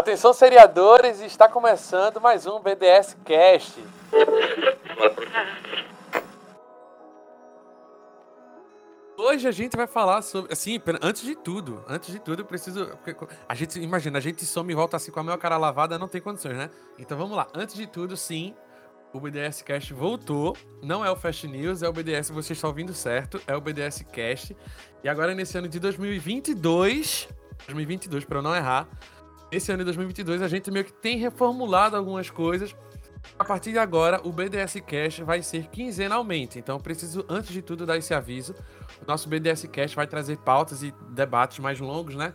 Atenção, seriadores, está começando mais um BDS Cast. Hoje a gente vai falar sobre. Assim, antes de tudo, antes de tudo, eu preciso. A gente, imagina, a gente some e volta assim com a minha cara lavada, não tem condições, né? Então vamos lá. Antes de tudo, sim, o BDS Cast voltou. Não é o Fast News, é o BDS, você está ouvindo certo, é o BDS Cast. E agora, nesse ano de 2022, 2022, para eu não errar, nesse ano de 2022, a gente meio que tem reformulado algumas coisas. A partir de agora, o BDS Cast vai ser quinzenalmente. Então, preciso, antes de tudo, dar esse aviso. O nosso BDS Cast vai trazer pautas e debates mais longos, né?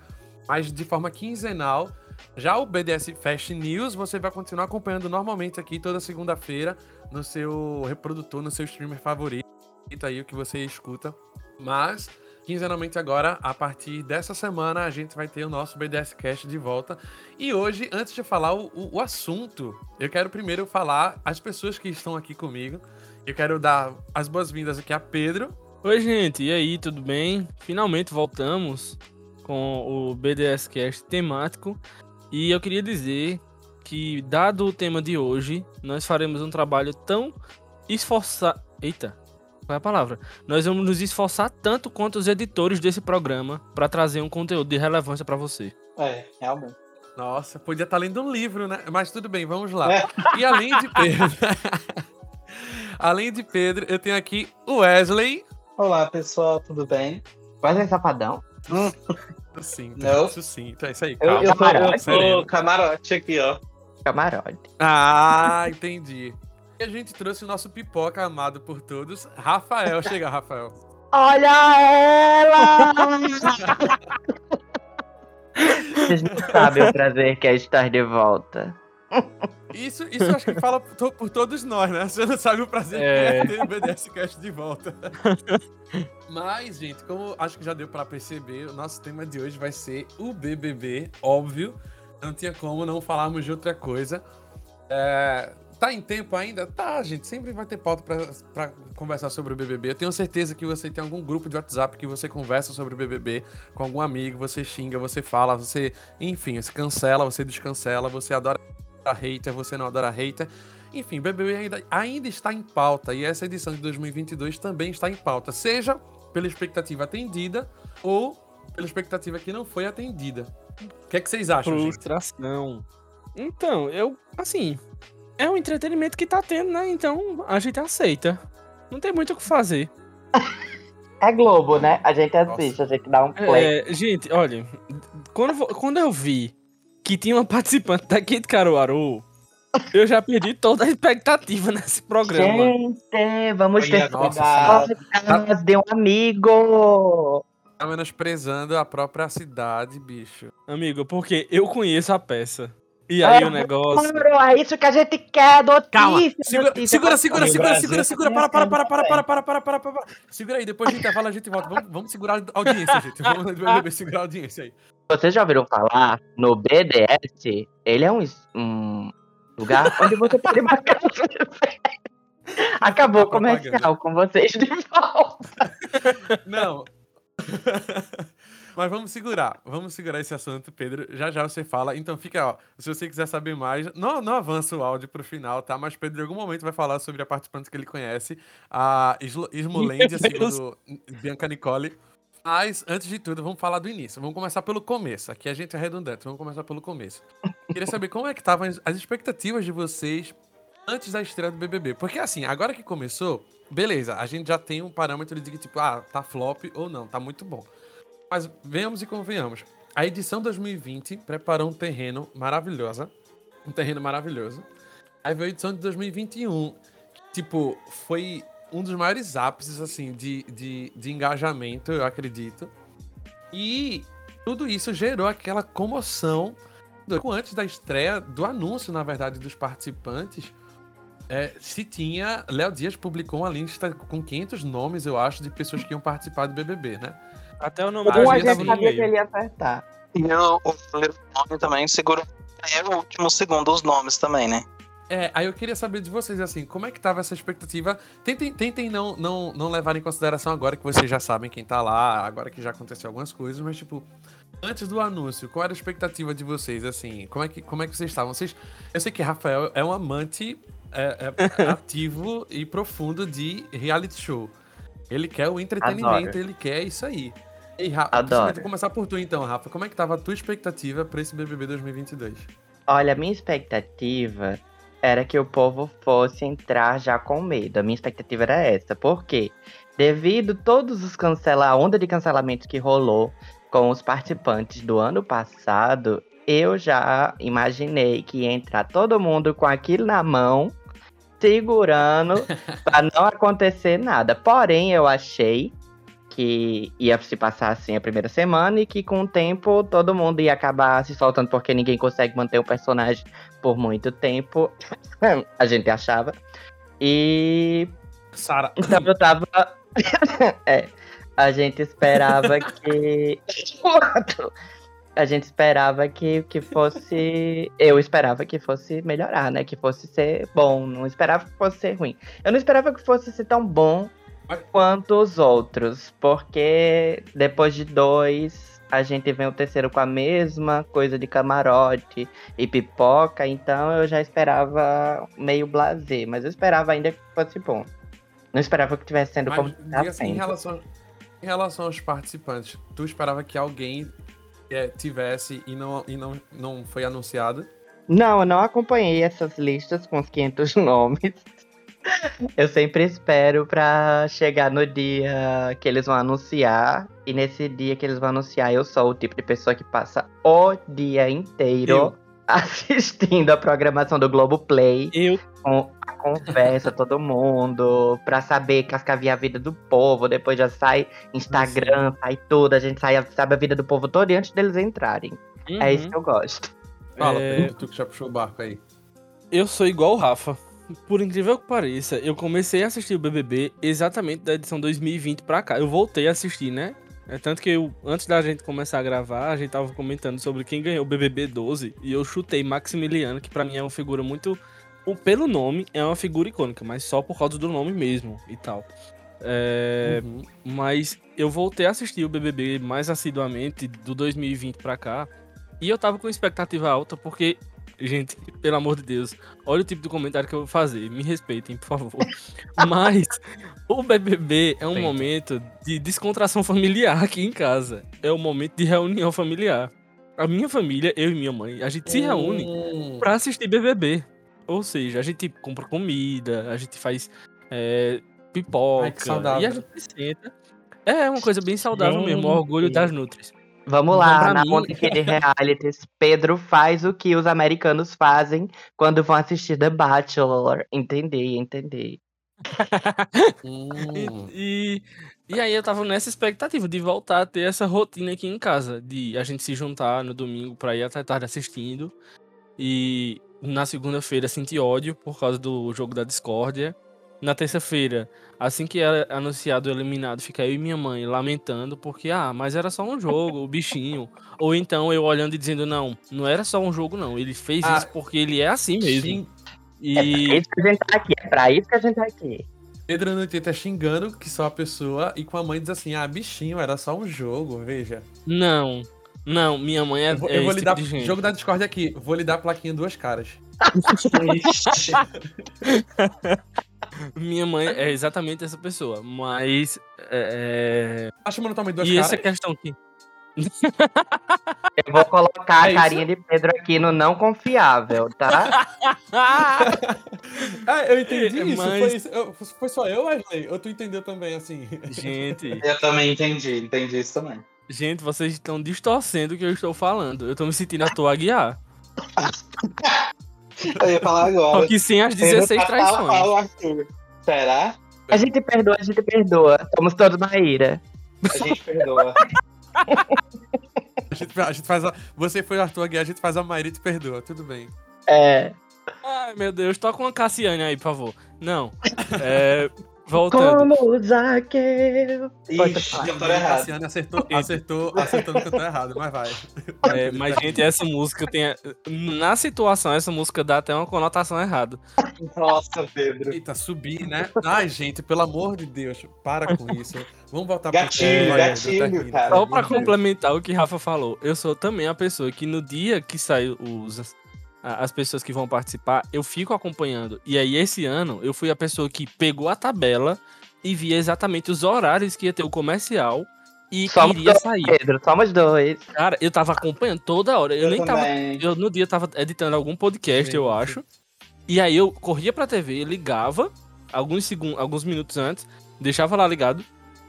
Mas de forma quinzenal. Já o BDS Fast News, você vai continuar acompanhando normalmente aqui toda segunda-feira no seu reprodutor, no seu streamer favorito, aí o que você escuta. Mas quinzenalmente agora, a partir dessa semana, a gente vai ter o nosso BDS Cast de volta. E hoje, antes de falar o, o, assunto, eu quero primeiro falar as pessoas que estão aqui comigo. Eu quero dar as boas-vindas aqui a Pedro. Oi, gente, e aí, tudo bem? Finalmente voltamos com o BDS Cast temático. E eu queria dizer que, dado o tema de hoje, nós faremos um trabalho tão esforçado. Eita, qual é a palavra? Nós vamos nos esforçar tanto quanto os editores desse programa para trazer um conteúdo de relevância para você. É, realmente. Nossa, podia estar tá lendo um livro, né? Mas tudo bem, vamos lá. É. E além de Pedro. além de Pedro, eu tenho aqui o Wesley. Olá, pessoal, tudo bem? Wesley Safadão. Hum. Sim, não. Isso sim. Então é isso aí. Calma. Eu, eu, sou, eu sou camarote aqui, ó. Camarote. Ah, entendi. E a gente trouxe o nosso pipoca amado por todos, Rafael. Chega, Rafael. Olha ela! Vocês não sabem o prazer que é estar de volta. Isso, isso acho que fala por, por todos nós, né? Você não sabe o prazer é. que é ter o BDS Cast de volta. Mas, gente, como acho que já deu para perceber, o nosso tema de hoje vai ser o BBB, óbvio. Não tinha como não falarmos de outra coisa. É, tá em tempo ainda? Tá, gente. Sempre vai ter pauta para conversar sobre o BBB. Eu tenho certeza que você tem algum grupo de WhatsApp que você conversa sobre o BBB com algum amigo, você xinga, você fala, você, enfim, você cancela, você descancela, você adora hater, você não adora hater. Enfim, BBB ainda, ainda está em pauta e essa edição de 2022 também está em pauta, seja pela expectativa atendida ou pela expectativa que não foi atendida. O que é que vocês acham, Frustração. Gente? Então, eu, assim, é um entretenimento que tá tendo, né? Então a gente aceita. Não tem muito o que fazer. É Globo, né? A gente assiste, Nossa. a gente dá um play. É, gente, olha, quando, quando eu vi que tinha uma participante daqui de Caruaru, eu já perdi toda a expectativa nesse programa. Gente, vamos ter cuidado. de um amigo. Tá menosprezando a própria cidade, bicho. Amigo, porque eu conheço a peça. E aí é, o negócio. é isso que a gente quer, notícia. Calma. Segura, notícia, segura, segura, segura, segura, segura. Para, para, para, para, para, para, para, para, para. Segura aí, depois a gente fala, a gente volta. Vamos, vamos segurar a audiência, gente. Vamos segurar a audiência aí. Vocês já ouviram falar no BDS? Ele é um, um lugar onde você pode marcar Acabou o comercial com vocês de volta. Não. Mas vamos segurar, vamos segurar esse assunto, Pedro. Já já você fala. Então fica, ó, se você quiser saber mais, não, não avança o áudio pro final, tá? Mas Pedro em algum momento vai falar sobre a participante que ele conhece, a Ismolendia, segundo Bianca Nicole. Mas, antes de tudo, vamos falar do início. Vamos começar pelo começo. Aqui a gente é redundante, vamos começar pelo começo. Queria saber como é que estavam as expectativas de vocês antes da estreia do BBB. Porque, assim, agora que começou, beleza, a gente já tem um parâmetro de que, tipo, ah, tá flop ou não, tá muito bom. Mas venhamos e convenhamos. A edição 2020 preparou um terreno maravilhosa. Um terreno maravilhoso. Aí veio a edição de 2021. Que, tipo, foi um dos maiores ápices, assim, de, de, de engajamento, eu acredito. E tudo isso gerou aquela comoção antes da estreia do anúncio, na verdade, dos participantes. É, se tinha. Léo Dias publicou uma lista com 500 nomes, eu acho, de pessoas que iam participar do BBB, né? Até o nome do a gente sabia que ele ia apertar. E o, o primeiro nome também segurou é o último segundo os nomes também, né? É, aí eu queria saber de vocês, assim, como é que tava essa expectativa? Tentem, tentem não, não, não levar em consideração agora que vocês já sabem quem tá lá, agora que já aconteceu algumas coisas, mas, tipo, Antes do anúncio, qual era a expectativa de vocês? Assim, como é que, como é que vocês estavam? Vocês, eu sei que Rafael é um amante é, é, ativo e profundo de reality show. Ele quer o entretenimento, Adoro. ele quer isso aí. E, Rafa, Adoro. começar por tu então, Rafa. Como é que tava a tua expectativa pra esse BBB 2022? Olha, a minha expectativa era que o povo fosse entrar já com medo. A minha expectativa era essa. Por quê? Devido todos os cancelar, a onda de cancelamentos que rolou com os participantes do ano passado, eu já imaginei que ia entrar todo mundo com aquilo na mão, segurando pra não acontecer nada. Porém, eu achei que ia se passar assim a primeira semana e que com o tempo todo mundo ia acabar se soltando porque ninguém consegue manter o personagem por muito tempo. a gente achava. E Sara. então eu tava. é, a gente esperava que. A gente esperava que, que fosse. Eu esperava que fosse melhorar, né? Que fosse ser bom. Não esperava que fosse ser ruim. Eu não esperava que fosse ser tão bom quanto os outros. Porque depois de dois, a gente vem o terceiro com a mesma coisa de camarote e pipoca. Então eu já esperava meio blazer. Mas eu esperava ainda que fosse bom. Não esperava que tivesse sendo como Mas tá diga assim, em relação, em relação aos participantes, tu esperava que alguém é, tivesse e não, e não, não foi anunciado? Não, eu não acompanhei essas listas com os 500 nomes. Eu sempre espero pra chegar no dia que eles vão anunciar. E nesse dia que eles vão anunciar, eu sou o tipo de pessoa que passa o dia inteiro. Assistindo a programação do Globoplay. Eu com a conversa, todo mundo, pra saber cascaviar a vida do povo. Depois já sai Instagram, sai tudo. A gente sai, sabe a vida do povo todo antes deles entrarem. É isso Uhum. que eu gosto. Fala, É. Pedro, tu que já puxou o barco aí. Eu sou igual o Rafa. Por incrível que pareça, eu comecei a assistir o BBB exatamente da edição 2020 pra cá. Eu voltei a assistir, né? É tanto que eu, antes da gente começar a gravar, a gente tava comentando sobre quem ganhou o BBB 12 e eu chutei Maximiliano, que pra mim é uma figura muito. o- Pelo nome, é uma figura icônica, mas só por causa do nome mesmo e tal. É, Uhum. mas eu voltei a assistir o BBB mais assiduamente do 2020 pra cá. E eu tava com expectativa alta, porque, gente, pelo amor de Deus, olha o tipo de comentário que eu vou fazer. Me respeitem, por favor. Mas o BBB é um momento de descontração familiar aqui em casa. É um momento de reunião familiar. A minha família, eu e minha mãe, a gente se reúne Hum. pra assistir BBB. Ou seja, a gente compra comida, a gente faz é, pipoca. Ai, que saudável. E a gente senta. É uma coisa bem saudável mesmo, o orgulho das Nutris. Vamos Então, lá, na aqui de realities. Pedro faz o que os americanos fazem quando vão assistir The Bachelor. Entendi, entendi. Hum. E, e aí eu tava nessa expectativa de voltar a ter essa rotina aqui em casa, de a gente se juntar no domingo pra ir até tarde assistindo. E na segunda-feira sentir ódio por causa do jogo da discórdia. Na terça-feira, assim que era anunciado o eliminado, fica eu e minha mãe lamentando, porque, ah, mas era só um jogo, o bichinho. Ou então eu olhando e dizendo, não, não era só um jogo, não. Ele fez Ah, isso porque ele é assim mesmo. Xing- É pra E isso que a gente tá aqui, é pra isso que a gente tá aqui. Pedro no Twitter xingando que só a pessoa e com a mãe diz assim: ah, bichinho, era só um jogo, veja. não, não, minha mãe é, Eu vou, é eu vou esse lhe dar. tipo. Jogo da Discord aqui, vou lhe dar a plaquinha duas caras. Minha mãe é exatamente essa pessoa, mas. É, Tá chamando tua mãe é... duas E caras? essa questão aqui. Eu vou colocar É a carinha de Pedro aqui no não confiável, tá? Ah, eu entendi isso. mas- Foi, isso. Eu- foi só eu, Wesley? Ou tu entendeu também assim? gente, Eu também entendi, entendi isso também. gente, vocês estão distorcendo o que eu estou falando. Eu tô me sentindo a tua guiar. Eu ia falar Só agora. que sem as Ele 16 tá traições. Será? A gente perdoa, a gente perdoa. Estamos todos na ira. A gente perdoa. A gente, a gente faz a. Você foi o Arthur Aguiar, a gente faz a Maíra e te perdoa, tudo bem. É. Ai, meu Deus, toca uma Cassiane aí, por favor. Não. É, Voltando. Como Zaqueu. Foi, Ixi, cantor errado. Cassiano acertou, acertou, acertou no cantor errado, mas vai. É, mas, gente, essa música tem. Na situação, essa música dá até uma conotação errada. Nossa, Pedro. Eita, subir, né? Ai, gente, pelo amor de Deus, para com isso. Vamos voltar Gatilho, Vai, gatilho, tá rindo. cara. Só pra complementar o que Rafa falou, eu sou também a pessoa que no dia que saiu os. As pessoas que vão participar, eu fico acompanhando. E aí, esse ano, eu fui a pessoa que pegou a tabela e via exatamente os horários que ia ter o comercial e que Somos iria dois, sair. Pedro, somos dois. Cara, eu tava acompanhando toda hora. Eu, nem tava também. eu no dia tava editando algum podcast, Sim, eu acho. E aí eu corria pra TV, ligava alguns segundos, alguns minutos antes, deixava lá ligado,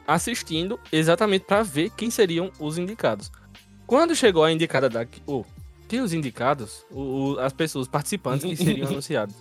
assistindo exatamente pra ver quem seriam os indicados. Quando chegou a indicada daqui, oh, quem os indicados? O- o- as pessoas participantes que seriam anunciados.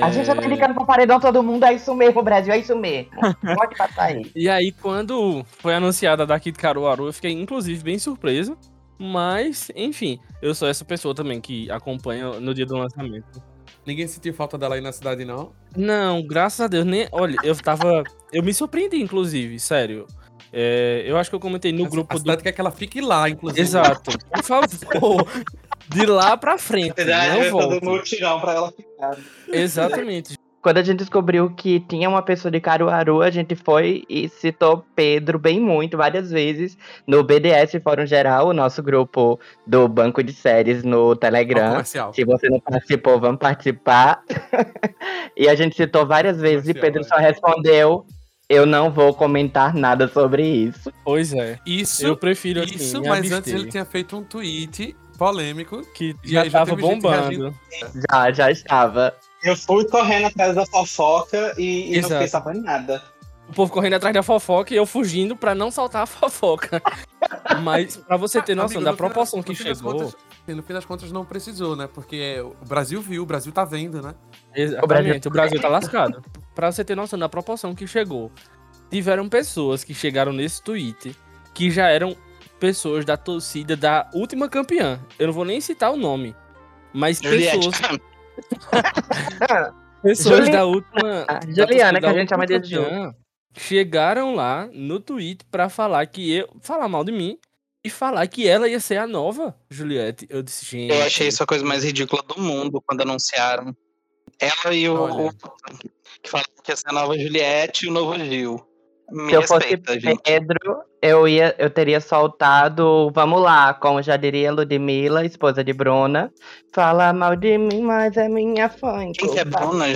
A gente já tá É, indicando pro paredão todo mundo, é isso mesmo, Brasil, é isso mesmo. Pode passar aí. E aí, quando foi anunciada daqui de Caruaru, eu fiquei, inclusive, bem surpreso. Mas, enfim, eu sou essa pessoa também que acompanha no dia do lançamento. Ninguém sentiu falta dela aí na cidade, não? Não, graças a Deus, nem. Olha, eu tava. Eu me surpreendi, inclusive, sério. É, eu acho que eu comentei no A- grupo a do. cidade quer que ela fique lá, inclusive. Exato. Por favor. De lá pra frente. Verdade, Não dando volto. mutirão pra ela ficar. Exatamente. Quando a gente descobriu que tinha uma pessoa de Caruaru, a gente foi e citou Pedro bem muito, várias vezes, no BDS Fórum Geral, o nosso grupo do Banco de Séries no Telegram. Se você não participou, vamos participar. e a gente citou várias vezes e Pedro é. só respondeu: Eu não vou comentar nada sobre isso. Pois é. Isso, Eu prefiro assim, isso mas antes ele tinha feito um tweet polêmico. que já aí já tava teve gente bombando. Já, já estava. Eu fui correndo atrás da fofoca e, e não fiquei sabendo nada. O povo correndo atrás da fofoca e eu fugindo pra não soltar a fofoca. Mas pra você ter noção Amigo, da no proporção das- que chegou. contas- no fim das contas não precisou, né? Porque o Brasil viu, o Brasil tá vendo, né? Exatamente, o Brasil tá lascado. Pra você ter noção da proporção que chegou. Tiveram pessoas que chegaram nesse tweet que já eram pessoas da torcida da última campeã. Eu não vou nem citar o nome. Mas Juliette. pessoas, pessoas da última. Ah, da Juliana, torcida que a da gente chama última de campeã, Chegaram lá no tweet pra falar que eu. falar mal de mim e falar que ela ia ser a nova Juliette. Eu disse, gente. Eu achei isso a coisa mais ridícula do mundo quando anunciaram. Ela e o. Olha. que falaram que ia ser a nova Juliette e o novo Gil. Me Se eu fosse respeita, gente. Pedro, eu, ia, eu teria soltado Vamos lá, como já diria Ludmilla, esposa de Bruna. Fala mal de mim, mas é minha fã. Quem que é Bruna?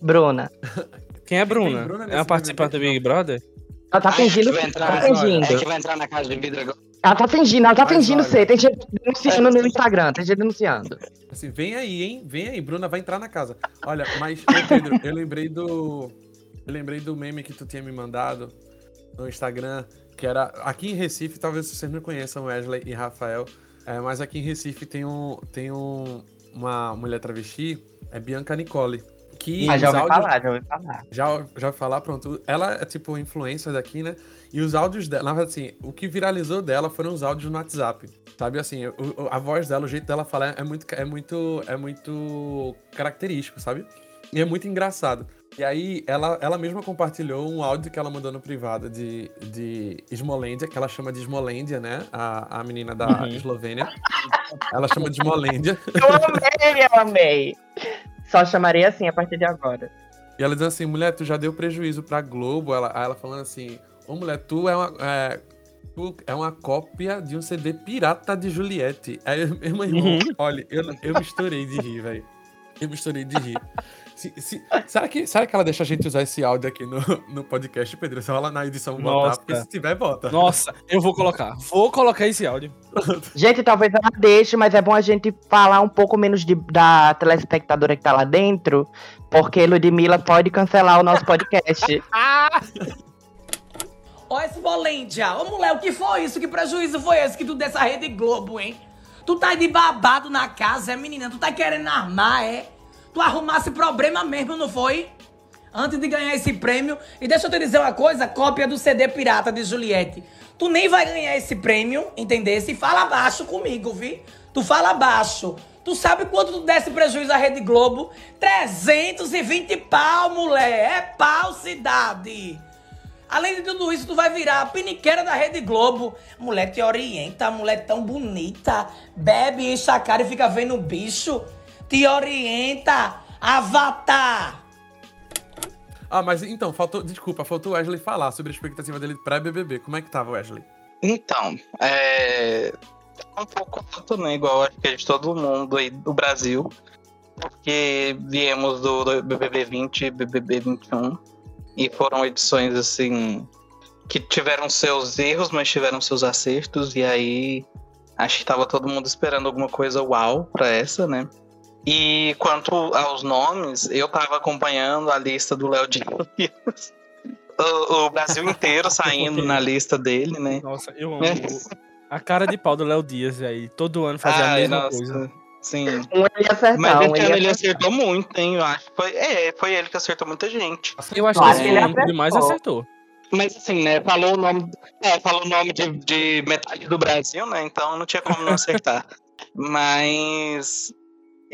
Bruna. Quem é Bruna? Bruna é uma participante do? Big Brother? Ela tá é fingindo. vai Tá entrar- fingindo. É que vai entrar na casa de vidro agora. Ela tá fingindo, ela tá fingindo ser. Tem gente denunciando no Instagram, tem gente denunciando. Assim, vem aí, hein? Vem aí, Bruna vai entrar na casa. Olha, mas, ô, Pedro, eu lembrei do. Eu lembrei do meme que tu tinha me mandado no Instagram, que era. Aqui em Recife, talvez vocês não conheçam Wesley e Rafael, é, mas aqui em Recife tem, um, tem um, uma mulher travesti, é Bianca Nicole. Que Mas já os ouvi áudios- falar, já ouvi falar. já, já ouvi falar, pronto. Ela é tipo influencer daqui, né? E os áudios dela, na verdade, assim, o que viralizou dela foram os áudios no WhatsApp. Sabe assim, o- a voz dela, o jeito dela falar é muito, é muito, é muito característico, sabe? E é muito engraçado. E aí, ela, ela mesma compartilhou um áudio que ela mandou no privado de, de Smolândia, que ela chama de Smolândia, né? A, a menina da Uhum. Eslovênia. Ela chama de Smolândia. Eu amei, eu amei. Só chamarei assim a partir de agora. E ela diz assim, mulher, tu já deu prejuízo pra Globo. Ela, aí ela falando assim, ô mulher, tu é uma. É, tu é uma cópia de um CD pirata de Juliette. Aí, eu- meu irmão, Uhum. olha, eu, eu me estourei de rir, velho. Eu me estourei de rir. Se- se- será, que, será que ela deixa a gente usar esse áudio aqui no, no podcast, Pedro? Se ela na edição botar, Nossa. porque se tiver, bota. Nossa, eu vou colocar. Vou colocar esse áudio. Gente, talvez ela deixe, mas é bom a gente falar um pouco menos de- da telespectadora que tá lá dentro, porque Ludmilla pode cancelar o nosso podcast. Ó, esse Bolândia. Ô, mulher, o que foi isso? Que prejuízo foi esse que tu dessa Rede Globo, hein? Tu tá de babado na casa, é, menina? Tu tá querendo armar, é? Tu arrumasse problema mesmo, não foi? antes de ganhar esse prêmio. E deixa eu te dizer uma coisa, cópia do CD pirata de Juliette. Tu nem vai ganhar esse prêmio, entendesse? E fala baixo comigo, vi? Tu fala baixo. Tu sabe quanto tu desse prejuízo à Rede Globo? 320 pau, mulher. É pau, cidade. Além de tudo isso, tu vai virar a piniqueira da Rede Globo. Mulher te orienta, mulher tão bonita. Bebe, enche a cara e fica vendo o bicho. Te orienta, avatar. Ah, mas então, faltou. Desculpa, faltou o Wesley falar sobre a expectativa dele pré-BBB. Como é que tava, Wesley? Então, é. tá Um pouco alto, né? Igual acho que é de todo mundo aí do Brasil. Porque viemos do, do BBB 20 e BBB 21. E foram edições, assim. Que tiveram seus erros, mas tiveram seus acertos. E aí. Acho que tava todo mundo esperando alguma coisa uau pra essa, né? E quanto aos nomes, eu tava acompanhando a lista do Léo Dias. O, o Brasil inteiro saindo na lista dele, né? Nossa, eu amo. A cara de pau do Léo Dias aí. Todo ano fazia a Ai, mesma nossa, coisa. Sim. Um ele ia acertar, Mas um esse ele ele acertar. acertou muito, hein? Eu acho. que Foi, é, foi ele que acertou muita gente. Eu acho que ele acertou. mais acertou. Mas assim, né? Falou o nome. É, falou o nome de, de metade do Brasil, né? Então não tinha como não acertar. Mas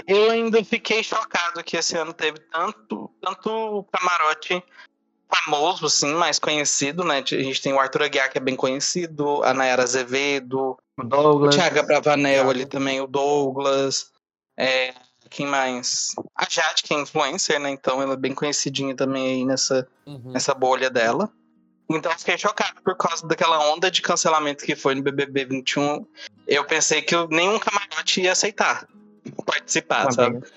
eu ainda fiquei chocado que esse ano teve tanto, tanto camarote famoso, assim, mais conhecido, né? A gente tem o Arthur Aguiar, que é bem conhecido, a Nayara Azevedo, O o Douglas. Thiago Bravanel ali também, o Douglas. É, quem mais? A Jade, que é influencer, né? Então ela é bem conhecidinha também aí nessa, Uhum. nessa bolha dela. Então eu fiquei chocado por causa daquela onda de cancelamento que foi no BBB 21. Eu pensei que eu- nenhum camarote ia aceitar participar, Também. sabe?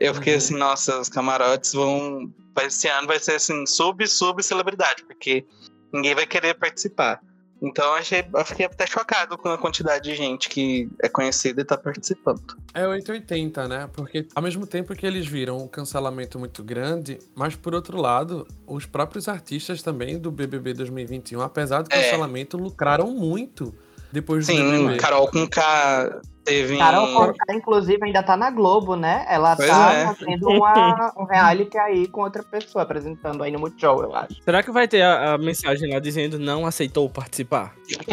Eu fiquei Uhum. assim, nossa, os camarotes vão. Esse ano vai ser assim, sub, sub celebridade, porque ninguém vai querer participar. Então achei, eu fiquei até chocado com a quantidade de gente que é conhecida e tá participando. É 880, né? Porque ao mesmo tempo que eles viram um cancelamento muito grande, mas por outro lado, os próprios artistas também do BBB 2021, apesar do É. cancelamento, lucraram muito depois do Sim. Carol com K teve. Carol Conká, inclusive, ainda tá na Globo, né? Ela Pois tá é. fazendo uma, um reality aí com outra pessoa, apresentando aí no Multishow, eu acho. Será que vai ter a, a mensagem lá dizendo não aceitou participar?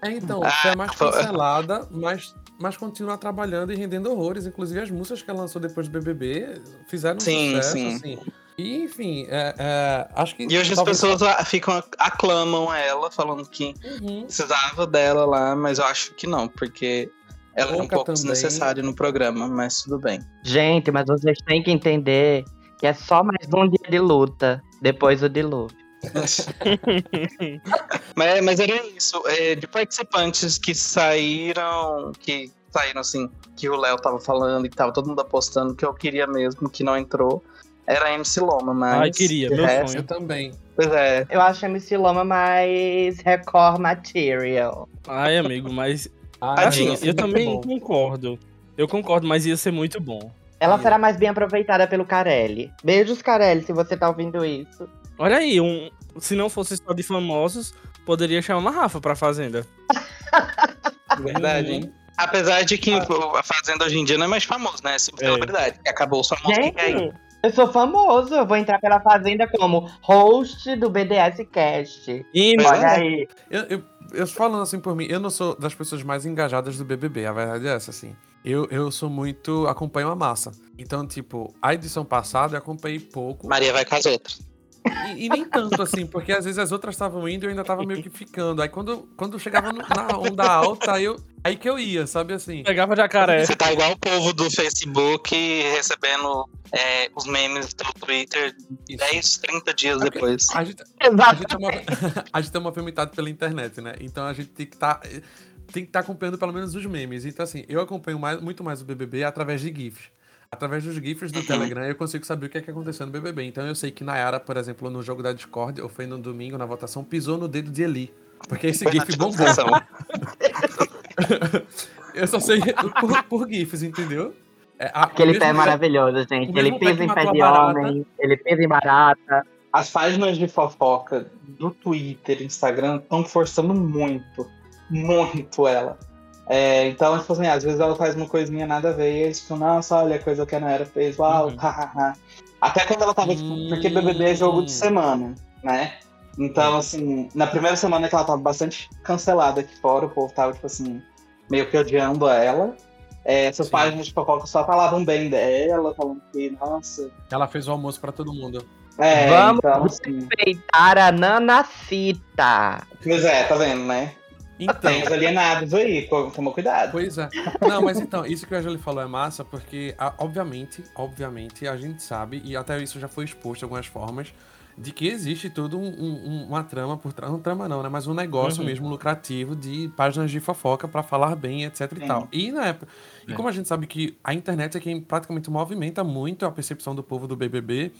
É, então, Ah, foi a mais cancelada, mas, mas continua trabalhando e rendendo horrores. Inclusive, as músicas que ela lançou depois do BBB fizeram Sim, sucesso, sim. assim. E, enfim, é, é, acho que... E hoje as pessoas a- ficam, aclamam ela, falando que Uhum. precisava dela lá, mas eu acho que não, porque ela é um Pouca pouco também. desnecessária no programa, mas tudo bem. Gente, mas vocês têm que entender que é só mais um dia de luta depois do dilúvio. mas, mas era isso, é, de participantes que saíram, que saíram assim, que o Léo tava falando e tava todo mundo apostando que eu queria mesmo, que não entrou, era a MC Loma, mas. Ai, queria, de meu resto, sonho. Eu também. Pois é. Eu acho MC Loma mais Record Material. Ai, amigo, mas Ah, Assim, eu muito também bom. concordo. Eu concordo, mas ia ser muito bom. Ela Ia. será mais bem aproveitada pelo Carelli. Beijos, Carelli, se você tá ouvindo isso. Olha aí, um, se não fosse só de famosos, poderia chamar uma Rafa pra Fazenda. Verdade, hein? Apesar de que a Fazenda hoje em dia não é mais famoso, né? É celebridade. que Acabou os famosos que querem. Gente, eu sou famoso. Eu vou entrar pela Fazenda como host do BDS Cast. E Olha é. aí. Eu, eu, eu falando assim por mim, eu não sou das pessoas mais engajadas do BBB, a verdade é essa, assim. Eu, eu sou muito. acompanho a massa. Então, tipo, a edição passada eu acompanhei pouco. Maria vai com as outras. E, e nem tanto, assim, porque às vezes as outras estavam indo e eu ainda tava meio que ficando. Aí quando, quando chegava no- na onda alta, aí, eu, aí que eu ia, sabe assim? pegava jacaré. Você tá igual o povo do Facebook recebendo é, os memes do Twitter Isso. 10, 30 dias depois. A gente, a Exato. gente, é, uma, a gente é movimentado pela internet, né? Então a gente tem que estar. tem que estar acompanhando pelo menos os memes. Então, assim, eu acompanho mais, muito mais o BBB através de GIFs. Através dos GIFs do Telegram, eu consigo saber o que é que aconteceu no BBB. Então, eu sei que Nayara, por exemplo, no jogo da Discord, ou foi no domingo, na votação, pisou no dedo de Eli. Porque esse Foi GIF bombou. Eu só sei por, por GIFs, entendeu? É, a- Aquele pé é maravilhoso, gente. Ele pisa em pé de barata. homem, ele pisa em barata. As páginas de fofoca do Twitter e Instagram estão forçando muito, muito ela. É, então, tipo assim, às vezes ela faz uma coisinha nada a ver e eles ficam, nossa, olha a coisa que a Nayara fez, uau, Uhum. hahaha. Até quando ela tava, tipo, porque BBB é jogo de semana, né? Então, assim, na primeira semana que ela tava bastante cancelada aqui fora, o povo tava, tipo assim, meio que odiando ela. É, essas Sim. páginas de fofoca só falavam bem dela, falando que, nossa. Ela fez o almoço pra todo mundo. É, Vamos então, assim. Respeitar a Nanacita. Pois é, tá vendo, né? Então, Tem os alienados aí, toma cuidado. Pois é. Não, mas então, isso que a Jolie falou é massa, porque, obviamente, obviamente, a gente sabe, e até isso já foi exposto de algumas formas, de que existe todo um- um- uma trama por trás. Não trama não, né? Mas um negócio Uhum. mesmo lucrativo de páginas de fofoca pra falar bem, etc e tal. E na época. E É. como a gente sabe que a internet é quem praticamente movimenta muito a percepção do povo do BBB,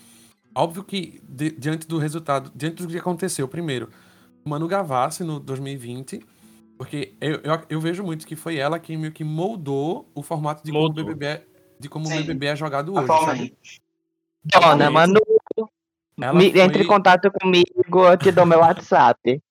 óbvio que di- diante do resultado, diante do que aconteceu, primeiro, Manu Gavassi no 2020, porque eu, eu, eu vejo muito que foi ela que meio que moldou o formato de Moldou. como o BBB é, de como o. BBB é jogado hoje, sabe? Dona. Manu, me- foi, entre em contato comigo, eu te dou meu WhatsApp.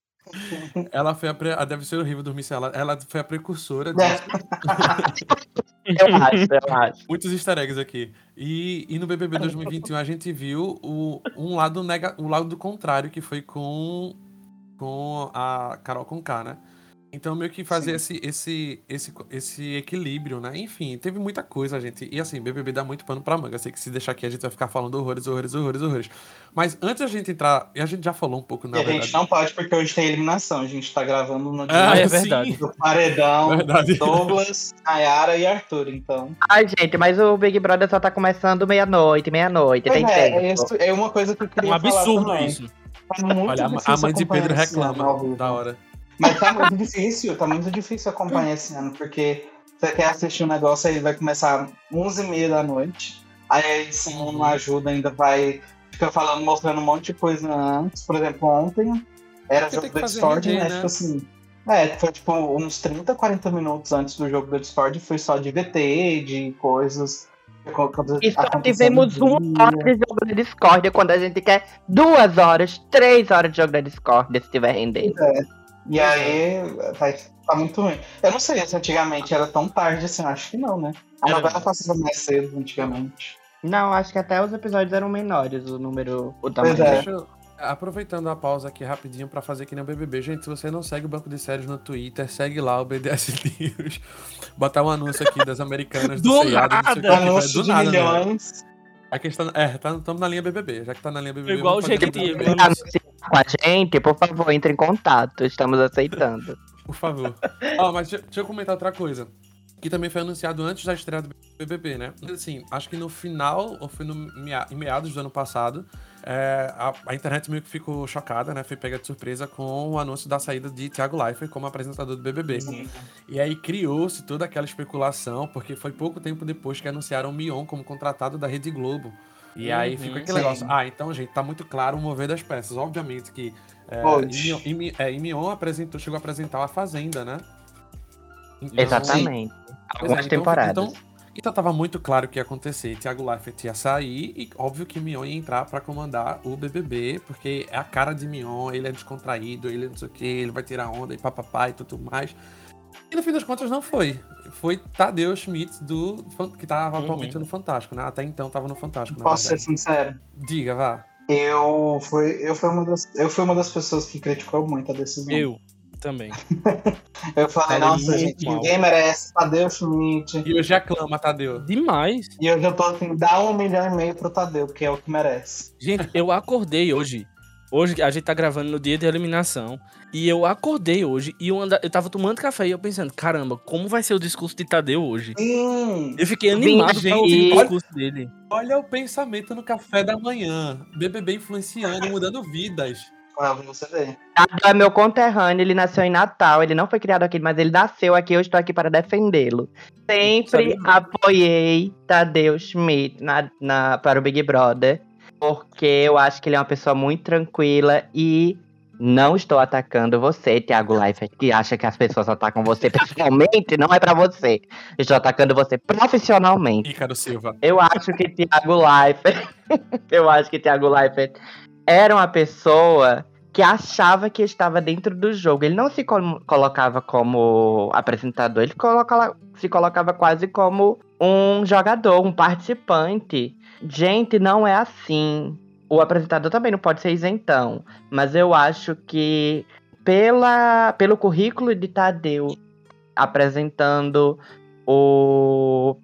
ela foi a, pre- ah, deve ser horrível dormir sem ela. Ela foi a precursora É. disso. Eu acho, eu acho. Muitos easter eggs aqui. E, e no BBB 2021 a gente viu o, um lado nega, um lado do contrário, que foi com, com a Carol Conká, né? Então meio que fazer esse, esse, esse, esse equilíbrio, né? Enfim, teve muita coisa, gente. E assim, BBB dá muito pano pra manga. Eu sei que se deixar aqui a gente vai ficar falando horrores, horrores, horrores, horrores. Mas antes da gente entrar, e a gente já falou um pouco, na e a verdade. gente não pode porque hoje tem eliminação. A gente tá gravando no Ah, dia é sim, verdade. do Paredão, Verdade. Douglas, Nayara e Arthur. Então, Ai, gente, mas o Big Brother só tá começando meia-noite, meia-noite, tem é, tempo. é, isso- é uma coisa que eu É queria um falar absurdo isso. Tá muito Olha, a- a mãe de Pedro reclama da hora. Mas tá muito difícil, tá muito difícil acompanhar esse ano, porque você quer assistir um negócio aí vai começar 11h30 da noite, aí a edição não ajuda, ainda vai ficar falando, mostrando um monte de coisa antes. Por exemplo, ontem era jogo fazer Discord, né? né? Tipo assim. É, foi tipo uns 30, 40 minutos antes do jogo da Discord, foi só de VT, de coisas. E só tivemos uma hora de jogo da Discord quando a gente quer duas horas, três horas de jogo da Discord, se estiver rendendo. E aí, tá, tá muito ruim. Eu não sei se antigamente era tão tarde assim, acho que não, né? A Era novela passava mais cedo antigamente. Não, acho que até os episódios eram menores, o número, o Pois tamanho. é. Deixa eu- Aproveitando a pausa aqui rapidinho pra fazer que nem o BBB. Gente, se você não segue o Banco de Séries no Twitter, segue lá o BDS News. Botar um anúncio aqui das americanas do, Do nada! vai- Anúncio do de nada, né? Milhões. A questão é, estamos na linha BBB. Já que tá na linha BBB, Igual o Jequiti, com a gente, por favor, entre em contato. Estamos aceitando. por favor. Ó, mas deixa, deixa eu comentar outra coisa. Que também foi anunciado antes da estreia do BBB, né? Assim, acho que no final, ou foi no em meados do ano passado, é, a, a internet meio que ficou chocada, né? Foi pega de surpresa com o anúncio da saída de Thiago Leifert como apresentador do BBB. E aí criou-se toda aquela especulação, porque foi pouco tempo depois que anunciaram o Mion como contratado da Rede Globo. E aí Uhum, fica aquele sim. negócio. Ah, então, gente, tá muito claro o mover das peças. Obviamente que. É, Pode. e Mion, e Mi- é, e Mion apresentou, chegou a apresentar a Fazenda, né? Então- Exatamente. É, Algumas então- temporadas. Então, então tava muito claro o que ia acontecer. Thiago Leifert ia sair e óbvio que Mion ia entrar pra comandar o BBB, porque é a cara de Mion, ele é descontraído, ele não sei o que, ele vai tirar onda e papapá e tudo mais. E no fim das contas não foi. Foi Tadeu Schmidt do que tava Uhum. atualmente no Fantástico, né? Até então tava no Fantástico, Posso ser verdade. sincero? Diga, vá. Eu fui, eu, fui uma das, eu fui uma das pessoas que criticou muito a decisão. Eu também. Eu falei, Falei nossa, gente, mal. ninguém merece. Tadeu Schmidt. E hoje aclama, Tadeu. Demais. E eu já tô assim, dá um milhão e meio pro Tadeu, porque é o que merece. Gente, eu acordei hoje. Hoje a gente tá gravando no dia de eliminação. E eu acordei hoje e eu, anda... eu tava tomando café e eu pensando, caramba, como vai ser o discurso de Tadeu hoje? Sim! Eu fiquei animado pra ouvir o discurso dele. Olha o pensamento no café da manhã. BBB influenciando, mudando vidas. Pra você ver. Tadeu é meu conterrâneo, ele nasceu em Natal, ele não foi criado aqui, mas ele nasceu aqui, eu estou aqui para defendê-lo. Sempre apoiei Tadeu Schmidt na, na- para o Big Brother, porque eu acho que ele é uma pessoa muito tranquila e não estou atacando você, Thiago Leifert, que acha que as pessoas atacam você pessoalmente, não é para você. Estou atacando você profissionalmente. Ícaro Silva. Eu acho que Thiago Leifert, eu acho que Thiago Leifert era uma pessoa que achava que estava dentro do jogo. Ele não se col- colocava como apresentador, ele coloca- se colocava quase como um jogador, um participante. Gente, não é assim. O apresentador também não pode ser isentão, mas eu acho que pela, pelo currículo de Tadeu apresentando o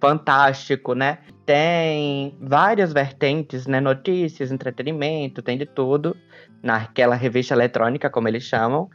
Fantástico, né? Tem várias vertentes, né? Notícias, entretenimento, tem de tudo. Naquela revista eletrônica, como eles chamam.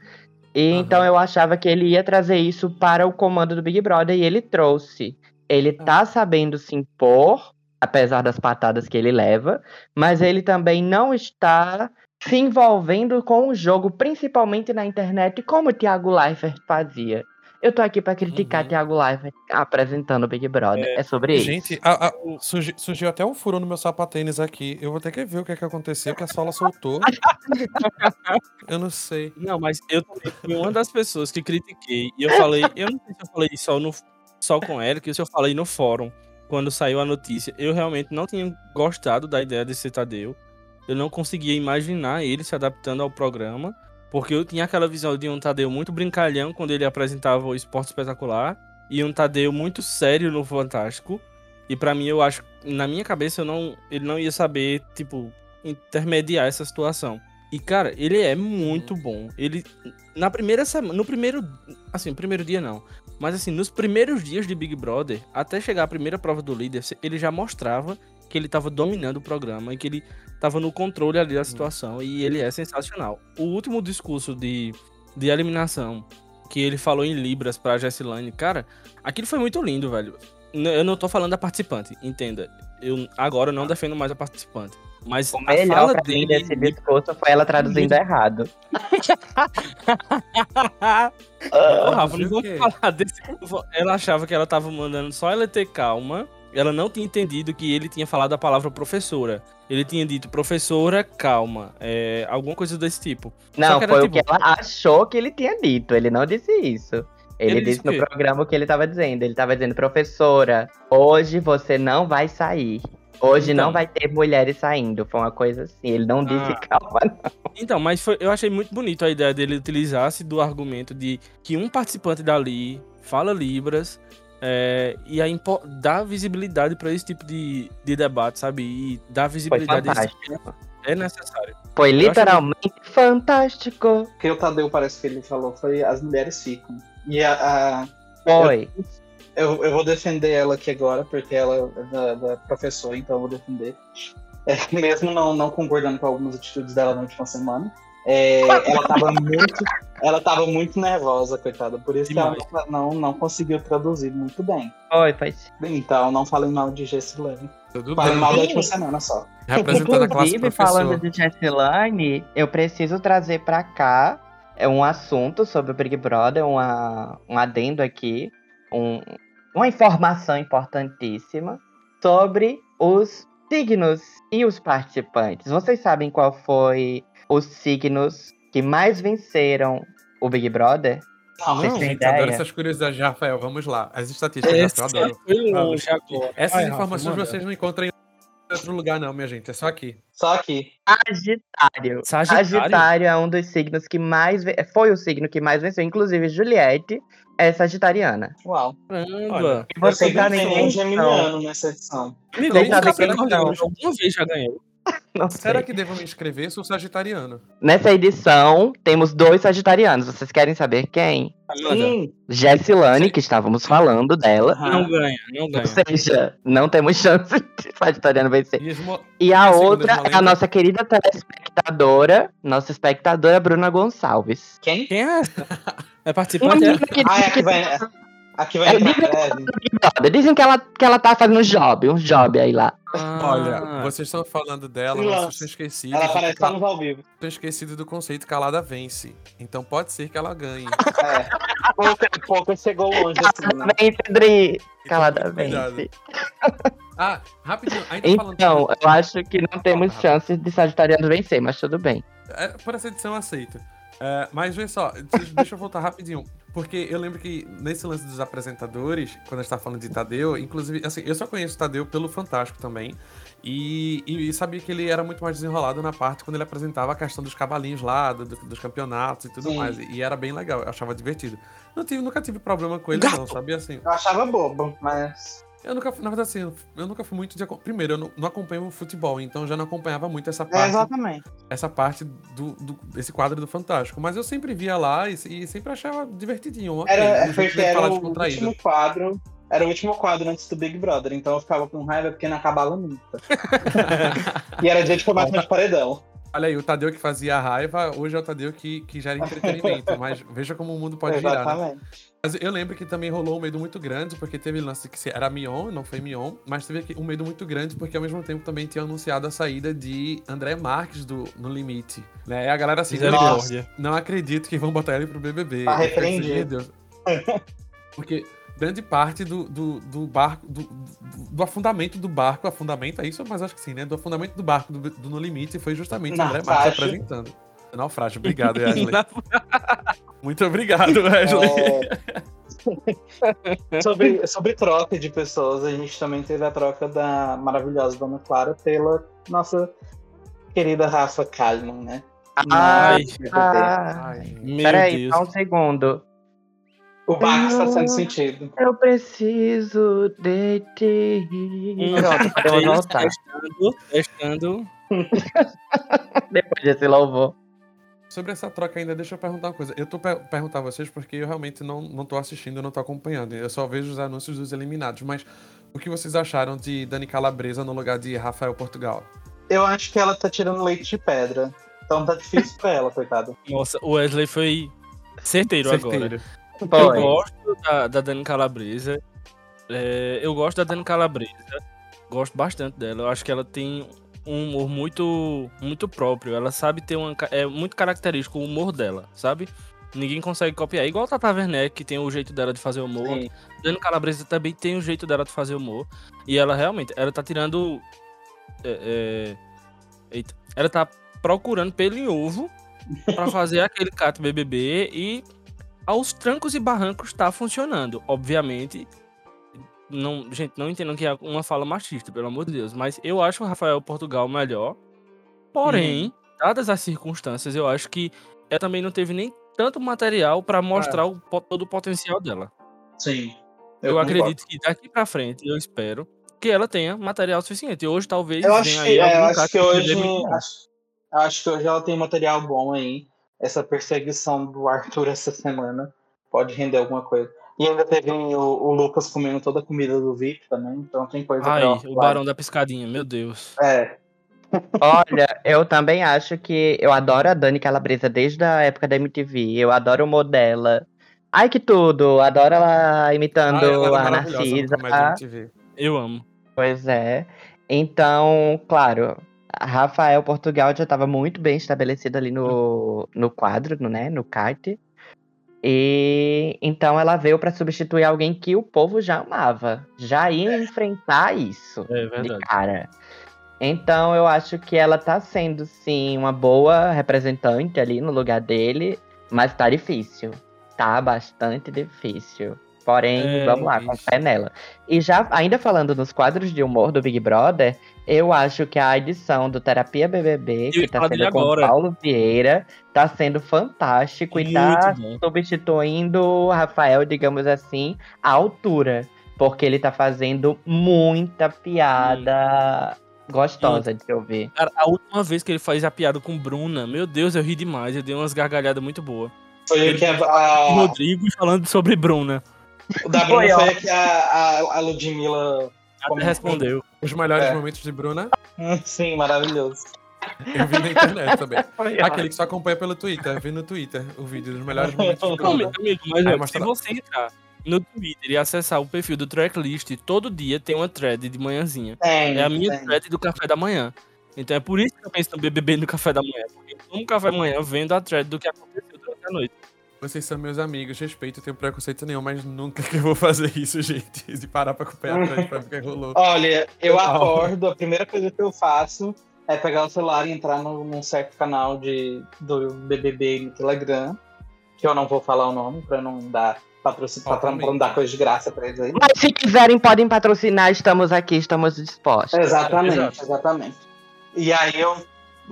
E Aham. então eu achava que ele ia trazer isso para o comando do Big Brother e ele trouxe. Ele tá sabendo se impor, apesar das patadas que ele leva, mas ele também não está se envolvendo com o jogo, principalmente na internet, como o Thiago Leifert fazia. Eu tô aqui pra criticar Uhum. Thiago Leifert apresentando o Big Brother. É, sobre isso. Gente, a- a- surgi- surgiu até um furo no meu sapatênis aqui. Eu vou ter que ver o que, é que aconteceu, que a sola soltou. eu não sei. Não, mas eu também fui uma das pessoas que critiquei. E eu falei, eu não sei se eu falei só, no, só com Eric, ou se eu falei no fórum, quando saiu a notícia. Eu realmente não tinha gostado da ideia de ser Tadeu. Eu não conseguia imaginar ele se adaptando ao programa. Porque eu tinha aquela visão de um Tadeu muito brincalhão quando ele apresentava o Esporte Espetacular. E um Tadeu muito sério no Fantástico. E pra mim, eu acho, na minha cabeça, eu não, ele não ia saber, tipo, intermediar essa situação. E, cara, ele é muito bom. Ele, na primeira semana, no primeiro, assim, primeiro dia não. Mas, assim, nos primeiros dias de Big Brother, até chegar a primeira prova do líder, ele já mostrava que ele tava dominando o programa e que ele tava no controle ali da situação. E ele é sensacional. O último discurso de, de eliminação que ele falou em Libras pra Jessilane, cara, aquilo foi muito lindo, velho. Eu não tô falando da participante, entenda. Eu agora não defendo mais a participante. Mas O a melhor fala pra mim dele desse discurso foi ela traduzindo errado. Rafa, não falar desse. Ela achava que ela tava mandando só ela ter calma. Ela não tinha entendido que ele tinha falado a palavra professora. Ele tinha dito professora, calma. É, alguma coisa desse tipo. Não, era, foi o tipo- que ela achou que ele tinha dito. Ele não disse isso. Ele, Ele disse disse no o programa o que ele tava dizendo. Ele tava dizendo, professora, hoje você não vai sair. Hoje Então. não vai ter mulheres saindo. Foi uma coisa assim. Ele não disse Ah. calma, não. Então, mas foi- eu achei muito bonito a ideia dele utilizar-se do argumento de que um participante dali fala Libras é, e aí impo- dá visibilidade pra esse tipo de, de debate, sabe? E dá Foi visibilidade a esse- fantástico. é necessário. Foi literalmente fantástico. O que o Tadeu parece que ele falou foi as mulheres ficam. E a, a- Foi. eu, eu vou defender ela aqui agora, porque ela é da, da professora, então eu vou defender. É, mesmo não, não concordando com algumas atitudes dela na última semana. É, ela tava muito. Ela tava muito nervosa, coitada. Por isso que ela não, não, conseguiu traduzir muito bem. Foi, foi. Então não falem mal de Jessilane. Tudo Falem bem. mal da última semana só. Representando a classe Inclusive, falando professor. de Jessilane, eu preciso trazer pra cá é um assunto sobre o Big Brother, uma, um adendo aqui, um- uma informação importantíssima sobre os signos e os participantes. Vocês sabem qual foi os signos que mais venceram o Big Brother? Não, Vocês Não, gente, adoro ideia? essas curiosidades, Rafael. Vamos lá. As estatísticas, Esse Rafael, eu adoro. foi longe agora. Essas Rafa, informações manda. vocês não encontram em outro lugar, não, minha gente. É só aqui. Só aqui. Sagitário. Sagitário? Sagitário é um dos signos que mais ve- foi o signo que mais venceu, inclusive Juliette é sagitariana. Uau. Caramba. E um quem são? geminiano nessa edição. Amigo, Vocês o alguma vez já ganhou. Não sei. Será que devo me inscrever? Sou sagitariano. Nessa edição, temos dois sagitarianos. Vocês querem saber quem? Sim. Jessilane, que estávamos falando dela. Não ganha, não ganha. Ou seja, não temos chance de sagitariano vencer. E E a outra é a nossa querida telespectadora, nossa espectadora Bruna Gonçalves. Quem? Quem é essa? É Uma participante? menina é? que Ah, é que vai. Tá A que vai É, Big Brother. Dizem que ela, que ela tá fazendo um job, um job aí lá. Olha, Ah, vocês estão falando dela, Nossa. mas vocês estão esquecidos. Ela de parece que que cal- estamos ao vivo. estão esquecidos do conceito calada vence. Então pode ser que ela ganhe. É. Pouco, pouco chegou longe assim, né? Vem, Pedri. Então, Calada vence. Ah, rapidinho. Ainda falando Então, eu acho que não temos Fala, chances de Sagitariano vencer, mas tudo bem. É, por essa edição eu aceito. É, mas vê só, deixa eu voltar rapidinho. Porque eu lembro que nesse lance dos apresentadores, quando a gente tá falando de Tadeu, inclusive, assim, eu só conheço o Tadeu pelo Fantástico também. E, e, sabia que ele era muito mais desenrolado na parte quando ele apresentava a questão dos cavalinhos lá, do- dos campeonatos e tudo Sim. mais. E era bem legal, eu achava divertido. Não tive, nunca tive problema com ele, não, sabia assim. Eu achava bobo, mas. Eu nunca, fui- na verdade, assim, eu nunca fui muito de. Primeiro, eu não, não acompanho o futebol, então eu já não acompanhava muito essa É, parte exatamente. essa parte do, do- desse quadro do Fantástico. Mas eu sempre via lá e, e sempre achava divertidinho. ok, Era, foi era falar o último quadro. Era o último quadro antes do Big Brother, então eu ficava com raiva porque não acabava nunca. e era dia de formação de paredão. Olha aí, o Tadeu que fazia a raiva, hoje é o Tadeu que, que gera entretenimento. mas veja como o mundo pode girar, né? Exatamente. Mas eu lembro que também rolou um medo muito grande, porque teve lance que se- era Mion, não foi Mion, mas teve um medo muito grande, porque ao mesmo tempo também tinha anunciado a saída de André Marques do No Limite. Né? E a galera assim, não acredito que vão botar ele pro BBB. Tá repreendido. Porque grande parte do, do, do barco, do, do- do afundamento do barco, afundamento é isso, mas acho que sim, né? Do afundamento do barco do, do No Limite foi justamente o André Marques apresentando. Naufrágio, obrigado, Wesley. Muito obrigado, Wesley. É, sobre, sobre troca de pessoas, a gente também teve a troca da maravilhosa Dona Clara pela nossa querida Rafa Kalimann, né? Ai, Ai, Meu peraí, Deus. só um segundo. O barco está sendo sentido. Eu preciso de ti. Um, Pronto, podemos três, voltar. Testando, testando. Depois desse louvor. Sobre essa troca ainda, deixa eu perguntar uma coisa. Eu tô per perguntar a vocês porque eu realmente não, não tô assistindo, eu não tô acompanhando. Eu só vejo os anúncios dos eliminados. Mas o que vocês acharam de Dani Calabresa no lugar de Rafael Portugal? Eu acho que ela tá tirando leite de pedra. Então tá difícil pra ela, coitada. Nossa, o Wesley foi certeiro, agora. Eu gosto da, da Dani Calabresa. É, eu gosto da Dani Calabresa. Gosto bastante dela. Eu acho que ela tem um humor muito, muito próprio. Ela sabe ter uma. ca- É muito característico o humor dela, sabe? Ninguém consegue copiar. Igual a Tata Werneck, que tem o jeito dela de fazer humor. Sim. Dani Calabresa também tem o jeito dela de fazer humor. E ela realmente, ela tá tirando. é, é, eita. ela tá procurando pelo em ovo pra fazer aquele cato BBB e aos trancos e barrancos tá funcionando. Obviamente, não, gente, não entendam que é uma fala machista, pelo amor de Deus, mas eu acho o Rafael Portugal melhor. Porém, dadas as circunstâncias, eu acho que ela também não teve nem tanto material pra mostrar o po- todo o potencial dela. Sim. Eu, concordo. acredito que daqui pra frente, eu espero que ela tenha material suficiente. Hoje talvez Eu acho que, é, eu acho que hoje. Acho que hoje ela tem material bom aí. Essa perseguição do Arthur essa semana pode render alguma coisa. E ainda teve o, o Lucas comendo toda a comida do VIP também, então tem coisa Ai, pra o. Barão da Piscadinha, meu Deus. É, Olha, eu também acho que eu adoro a Dani Calabresa desde a época da MTV. Eu adoro o humor dela. Ai, que tudo! Adoro ela imitando Ah, ela a Narcisa. Eu amo. Pois é. Então, claro, Rafael Portugal já estava muito bem estabelecido ali no, no quadro, no, né, no kart. E então ela veio para substituir alguém que o povo já amava. Já ia enfrentar isso É de cara. Então eu acho que ela tá sendo sim uma boa representante ali no lugar dele, mas tá difícil. Tá bastante difícil. Porém, É, vamos lá, com fé nela. E já ainda falando nos quadros de humor do Big Brother, eu acho que a edição do Terapia BBB, Eu que tá sendo com agora. Paulo Vieira, tá sendo fantástico e tá Muito bom. substituindo o Rafael, digamos assim, à altura. Porque ele tá fazendo muita piada gostosa de se ouvir. Cara, a última vez que ele faz a piada com Bruna, meu Deus, eu ri demais. Eu dei umas gargalhadas muito boas. foi o que a, Rodrigo falando sobre Bruna. O da Bruna Foi, ó. foi que a, a, a Ludmilla. Até respondeu. Os melhores É. momentos de Bruna, Sim, maravilhoso. eu vi na internet também. Aquele que só acompanha pelo Twitter, eu vi no Twitter o vídeo dos melhores momentos de Não, Bruna. meu amigo, mas Aí ó, mostra se você entrar no Twitter e acessar o perfil do Tracklist, todo dia tem uma thread de manhãzinha. Tem, É a minha tem. thread do café da manhã. Então é por isso que eu penso no BBB no café da manhã. Porque eu tomo café da manhã vendo a thread do que aconteceu durante a noite. Vocês são meus amigos, respeito, não tenho preconceito nenhum, mas nunca que eu vou fazer isso, gente. De parar pra acompanhar atrás pra ver o que rolou. Olha, eu Total. acordo, a primeira coisa que eu faço é pegar o celular e entrar no, num certo canal de, do BBB no Telegram, que eu não vou falar o nome pra não dar patrocínio, pra, pra não dar coisa de graça pra eles aí. Mas se quiserem, podem patrocinar, estamos aqui, estamos dispostos. Exatamente, Exato. exatamente. E aí eu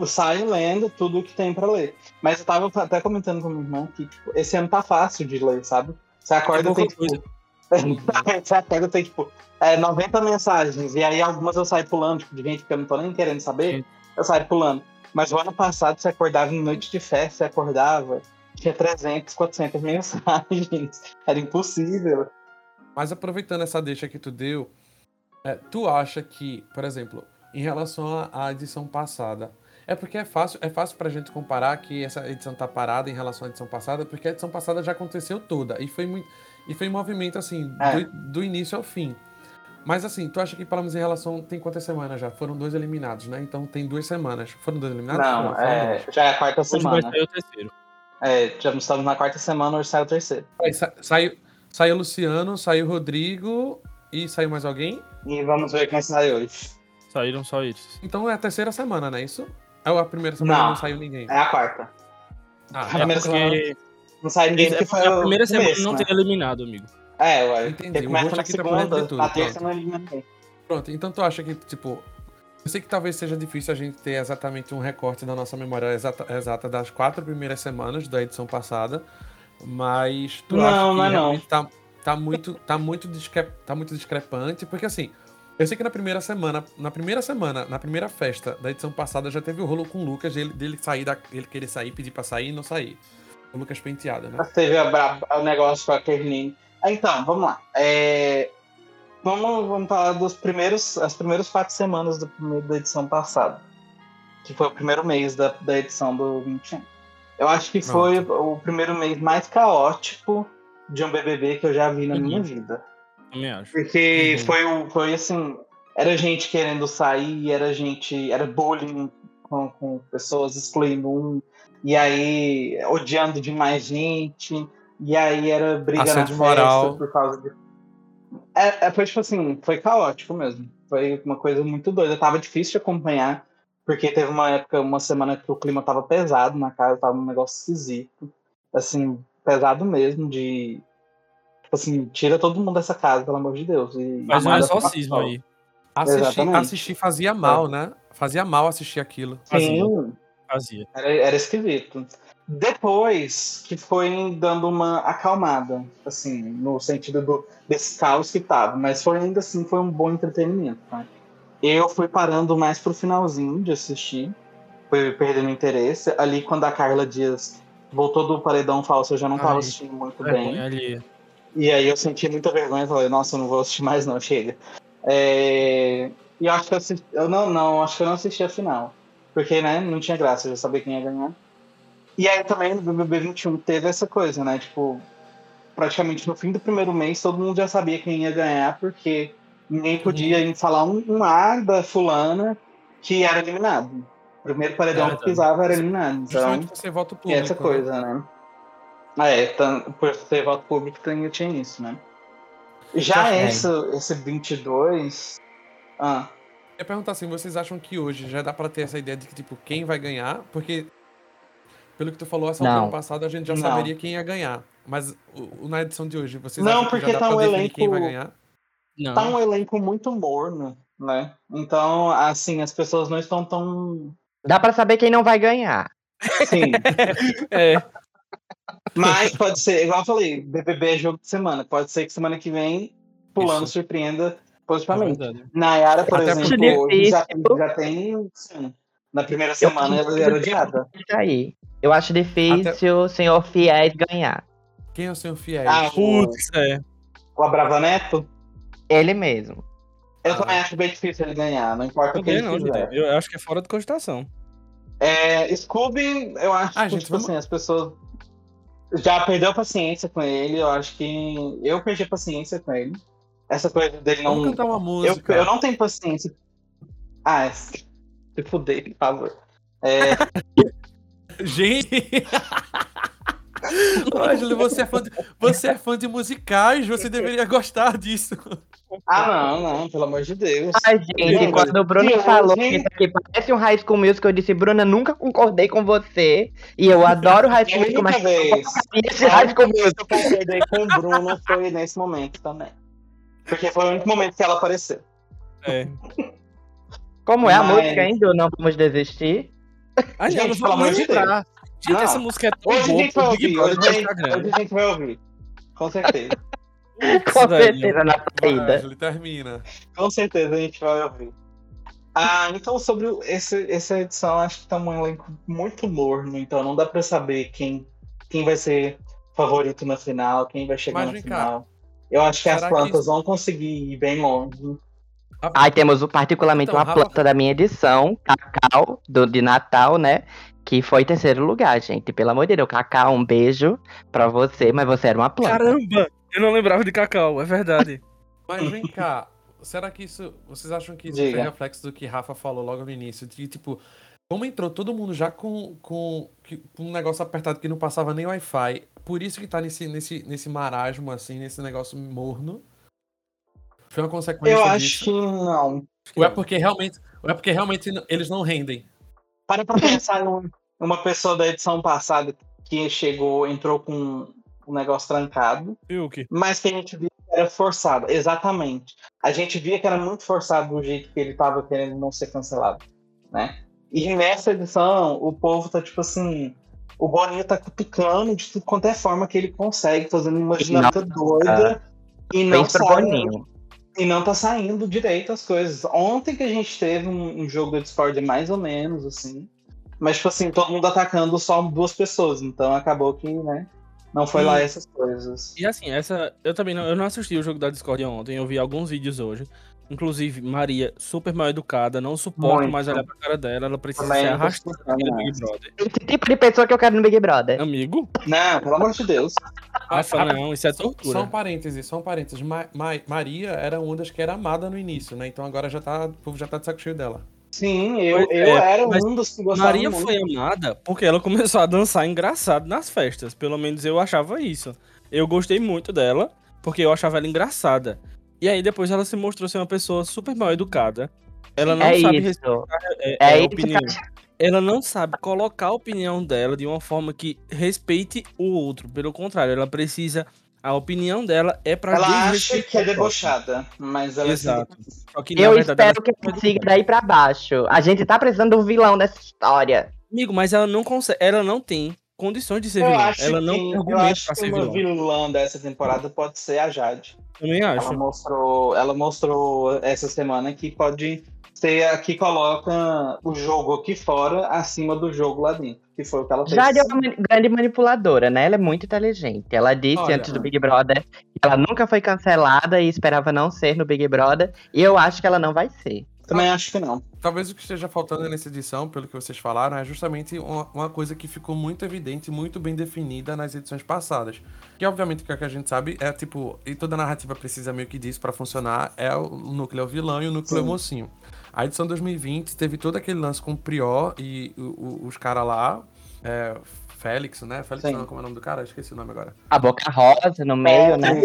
saio lendo tudo que tem pra ler. Mas eu tava até comentando com minha irmã que tipo, esse ano tá fácil de ler, sabe? Você acorda É tem pouca tipo. Você acorda tem tipo é, 90 mensagens. E aí algumas eu saio pulando, tipo, de gente que eu não tô nem querendo saber, Sim. eu saio pulando. Mas o ano passado você acordava em noite de festa, você acordava, tinha 300, 400 mensagens. Era impossível. Mas aproveitando essa deixa que tu deu, é, tu acha que, por exemplo, em relação à edição passada, é porque é fácil, é fácil pra gente comparar que essa edição tá parada em relação à edição passada, porque a edição passada já aconteceu toda e foi muito e foi em movimento assim É. do, do início ao fim. Mas assim, tu acha que pelo menos em relação tem quantas semanas já? Foram dois eliminados, né? Então tem duas semanas. Foram dois eliminados? Não, foram é, dois. já é a quarta Hoje vai semana. sair o terceiro. É, já estamos na quarta semana, hoje sai o terceiro. Sa- saiu, saiu o Luciano, saiu o Rodrigo e saiu mais alguém? E vamos ver quem sai hoje. Saíram só eles. Então é a terceira semana, não é isso? É a primeira semana Não. que não saiu ninguém. É a quarta. Ah, a É primeira semana não sai ninguém é porque foi a primeira semana não né? tem eliminado, amigo. É, ué. Entendi, começa na tá segunda, tudo, na terça não elimina ninguém. Pronto, então tu acha que, tipo. Eu sei que talvez seja difícil a gente ter exatamente um recorte da nossa memória exata, exata das quatro primeiras semanas da edição passada, mas tu Não, acha que não é não. realmente tá, tá, muito, tá, muito discre, tá muito discrepante, porque assim, eu sei que na primeira semana, na primeira semana, na primeira festa da edição passada já teve o rolo com o Lucas, dele, dele sair da, ele querer sair, pedir pra sair e não sair. O Lucas penteado, né? Teve o negócio com a Kerline. Ah, Então, vamos lá. É, Vamos, vamos falar dos primeiros, as primeiras quatro semanas do primeiro, da edição passada. Que foi o primeiro mês da, da edição do 21. Eu acho que foi o primeiro mês mais caótico de um BBB que eu já vi na Uhum. minha vida. Também acho. Porque Uhum. foi, o- foi assim, era gente querendo sair, era gente, era bullying com, com pessoas, excluindo um, e aí odiando demais gente, e aí era briga na Assédio festa moral. por causa de... É, é, foi tipo assim, foi caótico mesmo. Foi uma coisa muito doida. Tava difícil de acompanhar, porque teve uma época, uma semana que o clima tava pesado na casa, tava um negócio esquisito. Assim, pesado mesmo, de assim, tira todo mundo dessa casa, pelo amor de Deus. E Mas amada exorcismo por aí. Assistir, assistir fazia mal, né? Fazia mal assistir aquilo. Sim, Fazia. era, era esquisito. Depois que foi dando uma acalmada, assim, no sentido do, desse caos que tava, mas foi ainda assim, foi um bom entretenimento, tá? Eu fui parando mais pro finalzinho de assistir, fui perdendo interesse. Ali quando a Carla Dias voltou do paredão falso, eu já não tava Ai, assistindo muito É, bem. ali. E aí eu senti muita vergonha, falei, nossa, eu não vou assistir mais não, chega. É, E eu acho que eu, assisti... eu não, não, acho que eu não assisti a final. Porque, né, não tinha graça, eu já sabia quem ia ganhar. E aí também no BBB 21 teve essa coisa, né, tipo, praticamente no fim do primeiro mês todo mundo já sabia quem ia ganhar, porque ninguém podia Uhum. falar um, um ar da fulana que era eliminado. O primeiro paredão É que pisava era eliminado. Então, voto e público. essa né? coisa, né? Ah, é, tan- por ser voto público tem, tinha isso, né? Já É. esse, esse 22. Ah, Eu ia perguntar assim, vocês acham que hoje já dá pra ter essa ideia de que, tipo, quem vai ganhar? Porque, pelo que tu falou, essa altura passada a gente já Não. saberia quem ia ganhar. Mas o, na edição de hoje, vocês Não, acham que porque já dá tá pra um definir quem elenco- vai ganhar? Não. tá um elenco muito morno, né? Então, assim, as pessoas não estão tão. Dá pra saber quem não vai ganhar. Sim. É, Mas pode ser, igual eu falei, BBB é jogo de semana. Pode ser que semana que vem, pulando, Isso. surpreenda é positivamente. verdade. Nayara, por Até exemplo, já, já tem. Sim, na primeira semana ela era odiada. Isso aí. Eu acho difícil o senhor Fiéis ganhar. Quem é o senhor fiel? Ah, o, Putz, é. o Abravaneto, Ele mesmo. eu Ah. também acho bem difícil ele ganhar, não importa o que ele não, gente. Eu acho que é fora de cogitação. É, Scooby, eu acho Ah, que, gente, tipo vamos- assim, as pessoas já perdeu paciência com ele. Eu acho que eu perdi a paciência com ele. Essa coisa dele Vamos não. cantar uma Eu, música. eu não tenho paciência. Ah, é. se fuder, por favor. É, Gente! Ângelo, você é, fã de, você é fã de musicais, você deveria gostar disso. Ah, não, não, pelo amor de Deus. Ai, gente, Não, quando o Bruno que falou hoje- que isso aqui parece um High School Musical, eu disse, Bruna, nunca concordei com você. E eu adoro High School A Musical, única mas vez. esse High School que eu concordei com o Bruno foi nesse momento também. Porque foi o único momento que ela apareceu. É. Como é a Mas- música ainda? Não vamos desistir? Não, Gente, pelo amor de Deus. Gente, Não. essa música é tão Hoje a boa gente vai pro Big ouvir, Brother hoje a do gente, Instagram. hoje a gente vai ouvir. Com certeza. Com velho. certeza na saída. Ângelo, termina. Com certeza a gente vai ouvir. Ah, então sobre esse, essa edição, acho que tá um elenco muito morno, então não dá pra saber quem, quem vai ser favorito na final, quem vai chegar Mas na cá. final. Eu acho que as Será que plantas isso- vão conseguir ir bem longe. Ai, temos o- particularmente Então, uma Rafa- planta da minha edição, Cacau, do, de Natal, né? Que foi terceiro lugar, gente. Pelo amor de Deus, Cacau, um beijo pra você, mas você era uma planta. Caramba! Eu não lembrava de Cacau, é verdade. Mas vem cá, será que isso. Vocês acham que isso foi reflexo do que Rafa falou logo no início? De tipo, como entrou todo mundo já com, com, com um negócio apertado que não passava nem Wi-Fi, por isso que tá nesse, nesse, nesse marasmo, assim, nesse negócio morno? Foi uma consequência Eu acho disso? que não. Ou é porque realmente, ou é porque realmente eles não rendem? Para pra pensar num- numa pessoa da edição passada que chegou, entrou com um negócio trancado, Fiuk. mas que a gente via que era forçado. Exatamente. A gente via que era muito forçado do jeito que ele tava querendo não ser cancelado, né? E nessa edição, o povo tá tipo assim. O Boninho tá cutucando de tudo quanto é forma que ele consegue, fazendo uma dinâmica doida. E não, sai, Boninho. E não tá saindo direito as coisas. Ontem que a gente teve um, um jogo da Discord mais ou menos, assim. Mas, tipo assim, todo mundo atacando só duas pessoas. Então acabou que, né? Não foi lá E- essas coisas. E assim, essa. Eu também não, eu não assisti o jogo da Discord ontem, eu vi alguns vídeos hoje. Inclusive, Maria, super mal educada, não suporto Muito. mais olhar pra cara dela, ela precisa Também ser não arrastada. Big Brother. Esse tipo de pessoa que eu quero no Big Brother. Amigo? Não, pelo amor de Deus. Rafa, não, isso é Só, só tortura. um parênteses, só um parênteses. Ma- Ma- Maria era uma das que era amada no início, né? Então agora já tá, o povo já tá de saco cheio dela. Sim, eu, eu é, era um dos que gostava Maria muito. foi amada porque ela começou a dançar engraçado nas festas. Pelo menos eu achava isso. Eu gostei muito dela porque eu achava ela engraçada. E aí depois ela se mostrou ser uma pessoa super mal educada. Ela não é sabe isso. respeitar é, É é, isso que opinião. Ela não sabe colocar a opinião dela de uma forma que respeite o outro. Pelo contrário, ela precisa. A opinião dela é pra Ela acha que é debochada, mas ela Exato. é Só que, Eu verdade, ela espero que ela siga daí pra baixo. A gente tá precisando do vilão dessa história. Amigo, mas ela não consegue. Ela não tem condições de ser Eu vilã. acho Ela não tem eu argumento acho pra que ser uma vilã. vilã dessa temporada pode ser a Jade. Também acho. Ela mostrou, ela mostrou essa semana que pode ser a que coloca o jogo aqui fora acima do jogo lá dentro. Que foi o que ela fez. Jade é uma grande manipuladora, né? Ela é muito inteligente. Ela disse Olha, antes do Big Brother que ela nunca foi cancelada e esperava não ser no Big Brother. E eu acho que ela não vai ser. Também acho que não. Talvez o que esteja faltando nessa edição, pelo que vocês falaram, é justamente uma, uma coisa que ficou muito evidente, muito bem definida nas edições passadas. Que obviamente que é o que a gente sabe é tipo, e toda narrativa precisa meio que disso pra funcionar, é o núcleo vilão e o núcleo Sim. mocinho. A edição 2020 teve todo aquele lance com o Prior e o- o- os caras lá, é, Félix, né? Félix Sim. não, como é o nome do cara? Esqueci o nome agora. A boca rosa no meio, né?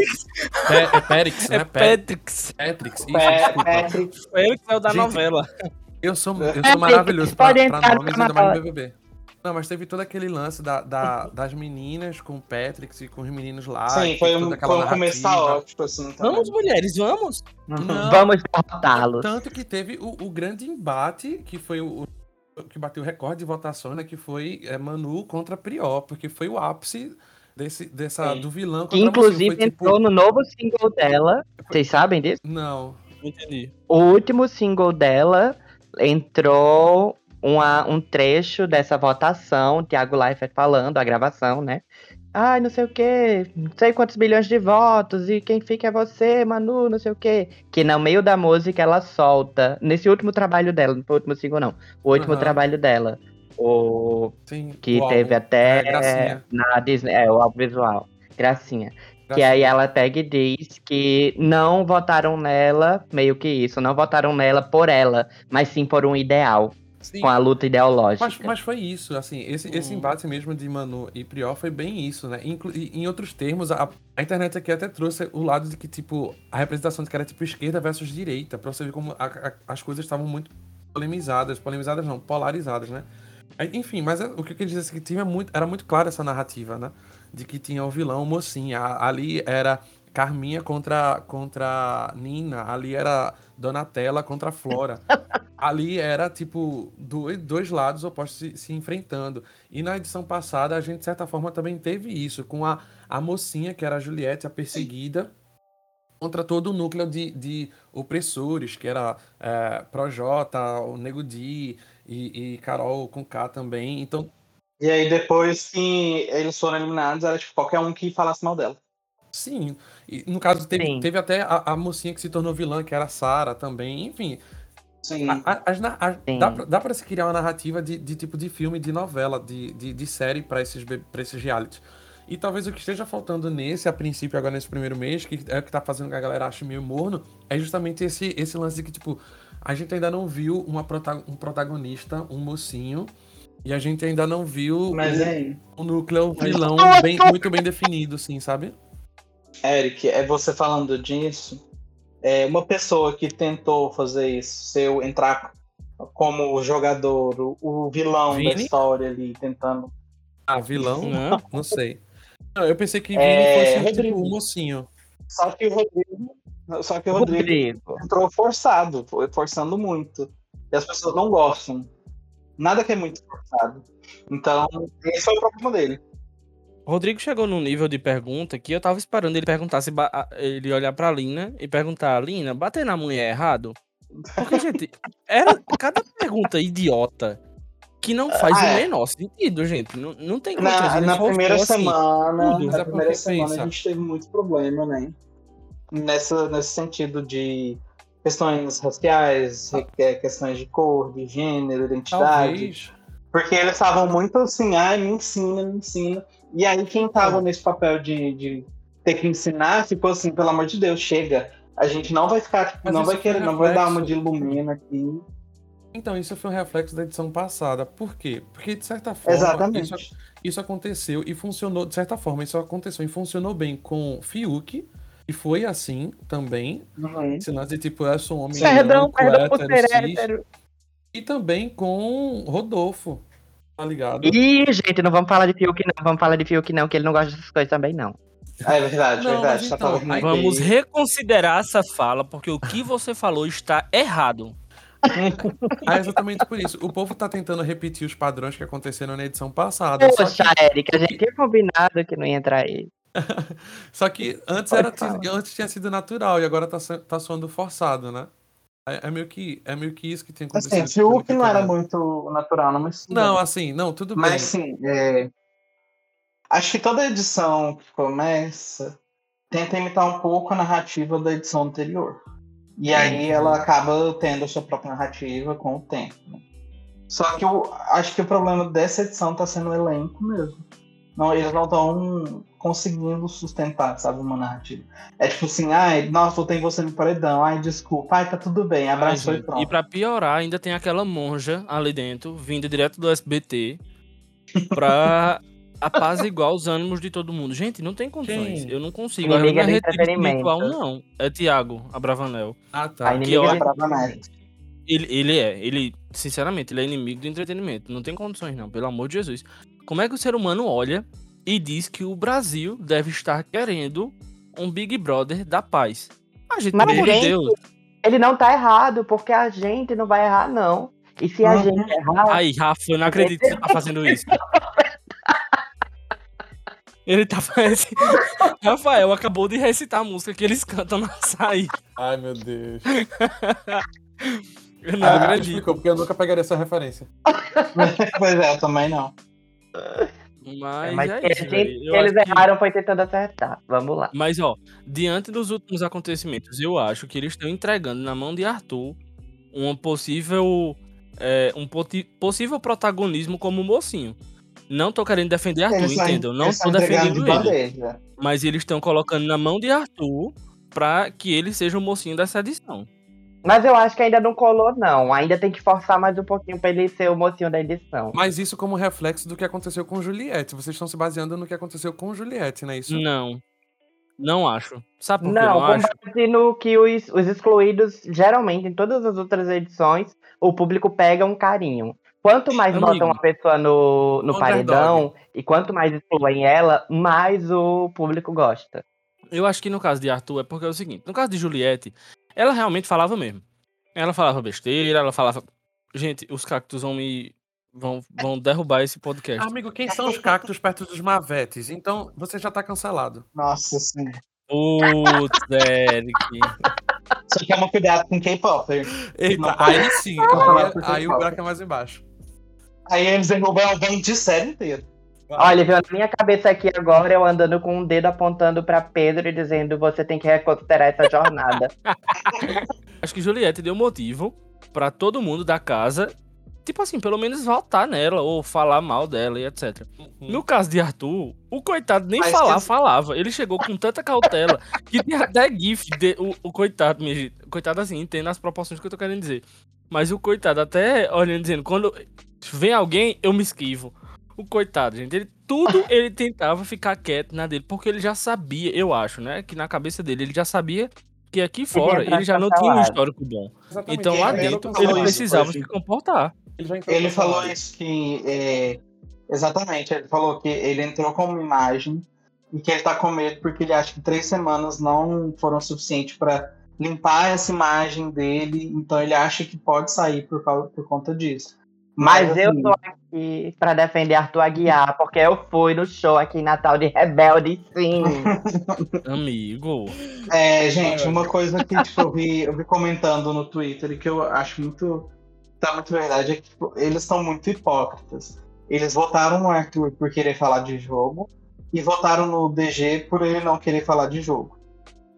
É, é Périx, né? É Pé- Patrix. Pétrix, isso, Pé- desculpa. Patrick, Félix é o da Gente, novela. Eu sou, eu É, sou maravilhoso pra, pra nomes, ainda mais no. BBB. Não, mas teve todo aquele lance da, da- das meninas com o Patrick e com os meninos lá. Sim, foi toda um, aquela foi um começo narrativa. caótico, assim. também. Vamos, mulheres, vamos. Não, Vamos derrotá-los. Tanto que teve o, o grande embate, que foi o- que bateu o recorde de votações, né? Que foi é, Manu contra Prior, porque foi o ápice desse, dessa, Sim. do vilão Que inclusive. Foi, tipo, entrou no novo single dela. Vocês sabem disso? Não. Não entendi. O último single dela entrou uma- um trecho dessa votação, Thiago Leifert falando, a gravação, né? Ai, não sei o quê, não sei quantos bilhões de votos, e quem fica é você, Manu, não sei o quê. Que no meio da música ela solta, nesse último trabalho dela, não foi o último single, não. O último Aham. trabalho dela. O Sim, que o teve álbum. até É, Gracinha. na Disney, é, o audiovisual. Gracinha. Que Gracinha. aí ela pega e diz que não votaram nela, meio que isso, não votaram nela por ela, mas sim por um ideal. Sim. com a luta ideológica. Mas, mas foi isso, assim, esse, esse embate mesmo de Manu e Prior foi bem isso, né? Inclu e, em outros termos, a, a internet aqui até trouxe o lado de que, tipo, a representação de que era tipo esquerda versus direita, pra você ver como a- a- as coisas estavam muito polemizadas, polemizadas não, polarizadas, né? Enfim, mas é- o que eu queria dizer é que tinha muito, era muito clara essa narrativa, né? De que tinha o vilão, o mocinha. A- Ali era Carminha contra, contra Nina, ali era Donatella contra Flora. ali era, tipo, dois, dois lados opostos se, se enfrentando. E na edição passada, a gente, de certa forma, também teve isso, com a, a mocinha, que era a Juliette, a perseguida, contra todo o núcleo de, de opressores, que era é, Projota, o Nego Di e, e Carol com K também. Então, E aí depois que eles foram eliminados, era tipo qualquer um que falasse mal dela. sim. E, no caso, teve, teve até a, a mocinha que se tornou vilã, que era a Sarah também. Enfim, Sim. A- a- as na- a- Sim. dá, pra, dá pra se criar uma narrativa de, de tipo de filme, de novela, de, de, de série pra esses, pra esses realities. E talvez o que esteja faltando nesse, a princípio, agora nesse primeiro mês, que é o que tá fazendo que a galera ache meio morno, é justamente esse, esse lance de que, tipo, a gente ainda não viu uma prota- um protagonista, um mocinho, e a gente ainda não viu Mas o, aí, o núcleo vilão bem, muito bem definido, assim, sabe? Eric, é você falando disso. É uma pessoa que tentou fazer isso, se eu entrar como jogador, o, o vilão da Vini? história ali, tentando. Ah, vilão? Não. Não sei. Não, eu pensei que Vini É, fosse, tipo, Rodrigo. o mocinho. Só que o Rodrigo. Só que o Rodrigo Rodrigo. entrou forçado, foi forçando muito. E as pessoas não gostam. Nada que é muito forçado. Então, esse foi o problema dele. Rodrigo chegou num nível de pergunta que eu tava esperando ele perguntar se ele olhar pra Lina e perguntar, Lina, bater na mulher é errado? Porque, gente, era cada pergunta idiota que não faz Ah, o é. menor sentido, gente. Não, não tem condições. Na, na primeira assim, semana, na primeira semana pensa. a gente teve muito problema, né? Nessa, nesse sentido de questões raciais, re- é, questões de cor, de gênero, identidade. Talvez. Porque eles estavam muito assim, ai, me ensina, me ensina. E aí quem tava nesse papel de, de ter que ensinar ficou assim, pelo amor de Deus, chega. A gente não vai ficar, tipo, Mas não vai querer, não vai dar uma de ilumina aqui. Então, isso foi um reflexo da edição passada. Por quê? Porque, de certa forma, Exatamente. isso, isso aconteceu e funcionou, de certa forma, isso aconteceu e funcionou bem com Fiuk, e foi assim também. Uhum. Lance de tipo, eu sou um homem Perdão, perdão por ser hétero. E também com Rodolfo, tá ligado? Ih, gente, não vamos falar de Fiuk, não. Vamos falar de Fiuk, não, que ele não gosta dessas coisas também, não. É verdade, Não, verdade. Tá então, falando aí bem. Vamos reconsiderar essa fala, porque o que você falou está errado. Ah, exatamente por isso. O povo tá tentando repetir os padrões que aconteceram na edição passada. Só Poxa, que, Eric, a gente tinha combinado que não ia entrar aí. só que antes, Pode era, falar. antes tinha sido natural e agora tá, tá soando forçado, né? É, é meio que, é meio que isso que tem acontecido. Assim, Fiuk pelo não que eu era vendo. muito natural, não, mas. Não, assim, não, tudo bem. Mas sim, é... acho que toda edição que começa tenta imitar um pouco a narrativa da edição anterior. E aí ela acaba tendo a sua própria narrativa com o tempo. né? Só que eu acho que o problema dessa edição tá sendo o elenco mesmo. Não, eles não estão conseguindo sustentar, sabe, uma narrativa. É tipo assim, ai, nossa, eu tenho você no paredão, ai, desculpa, ai, tá tudo bem, Ai, abraçou e pronto. e pra piorar, ainda tem aquela monja ali dentro, vinda direto do SBT, pra apaziguar os ânimos de todo mundo. Gente, não tem condições. Quem? Eu não consigo. É do rede entretenimento. espiritual, não. É Tiago Abravanel. Ah, tá. A Que Brava Neto. Ele, ele é, ele, sinceramente, ele é inimigo do entretenimento. Não tem condições, não, pelo amor de Jesus. Como é que o ser humano olha e diz que o Brasil deve estar querendo um Big Brother da paz? A gente, Mas, gente, Deus. Ele não tá errado, porque a gente não vai errar, não. E se a Uhum. gente errar, Aí, Rafa, eu não acredito que você tá fazendo isso. Ele tá fazendo. Rafael acabou de recitar a música que eles cantam na saída. Ai, meu Deus. Eu não Ah, acredito. explicou, porque eu nunca pegaria essa referência. pois é, eu também não. Mas, mas é isso, eles acho que- erraram foi tentando acertar. Vamos lá. Mas, ó, diante dos últimos acontecimentos, eu acho que eles estão entregando na mão de Arthur uma possível. é, um possível protagonismo como mocinho. Não tô querendo defender Arthur, Eles? Não eles tô defendendo de ele. bandeja. Mas eles estão colocando na mão de Arthur pra que ele seja o mocinho dessa edição. Mas eu acho que ainda não colou, não. Ainda tem que forçar mais um pouquinho pra ele ser o mocinho da edição. Mas isso como reflexo do que aconteceu com Juliette. Vocês estão se baseando no que aconteceu com Juliette, não é isso? Não. Não acho. Sabe por que eu Não, não com acho? base no que os, os excluídos, geralmente, em todas as outras edições, o público pega um carinho. Quanto mais Amigo. botam uma pessoa no, no paredão e quanto mais excluem ela, mais o público gosta. Eu acho que no caso de Arthur é porque é o seguinte: no caso de Juliette, ela realmente falava mesmo. Ela falava besteira, ela falava. Gente, os cactos vão me. vão, vão derrubar esse podcast. Amigo, quem são os cactos perto dos mavetes? Então você já tá cancelado. Nossa, sim. Putz, Eric. Só que toma cuidado com K-pop. Aí sim, aí, aí o buraco é mais embaixo. Aí eles derrubam alguém de série Olha, viu, na minha cabeça aqui agora, eu andando com um dedo apontando pra Pedro e dizendo: você tem que reconsiderar essa jornada. Acho que Juliette deu motivo pra todo mundo da casa, tipo assim, pelo menos votar nela ou falar mal dela e etc. No caso de Arthur, o coitado nem Mas falar que- falava. Ele chegou com tanta cautela que tem até gif de, o, o coitado, minha gente. O coitado assim, entenda as proporções que eu tô querendo dizer. Mas o coitado até olhando dizendo, quando vem alguém, eu me esquivo. O coitado, gente, ele tudo ele tentava ficar quieto na dele, porque ele já sabia, eu acho, né, que na cabeça dele ele já sabia que aqui fora ele já não tinha um histórico bom. Exatamente. Então lá ele dentro ele isso, precisava se comportar. Ele, Ele falou isso que. é, exatamente, ele falou que ele entrou com uma imagem e que ele tá com medo porque ele acha que três semanas não foram suficientes para limpar essa imagem dele, então ele acha que pode sair por, causa, por conta disso. Mas eu tô aqui pra defender Arthur Aguiar, porque eu fui no show aqui em Natal de Rebelde, sim. Amigo. É, gente, uma coisa que tipo, eu, vi, eu vi comentando no Twitter e que eu acho muito. Tá muito verdade é que tipo, eles estão muito hipócritas. Eles votaram no Arthur por querer falar de jogo e votaram no DG por ele não querer falar de jogo.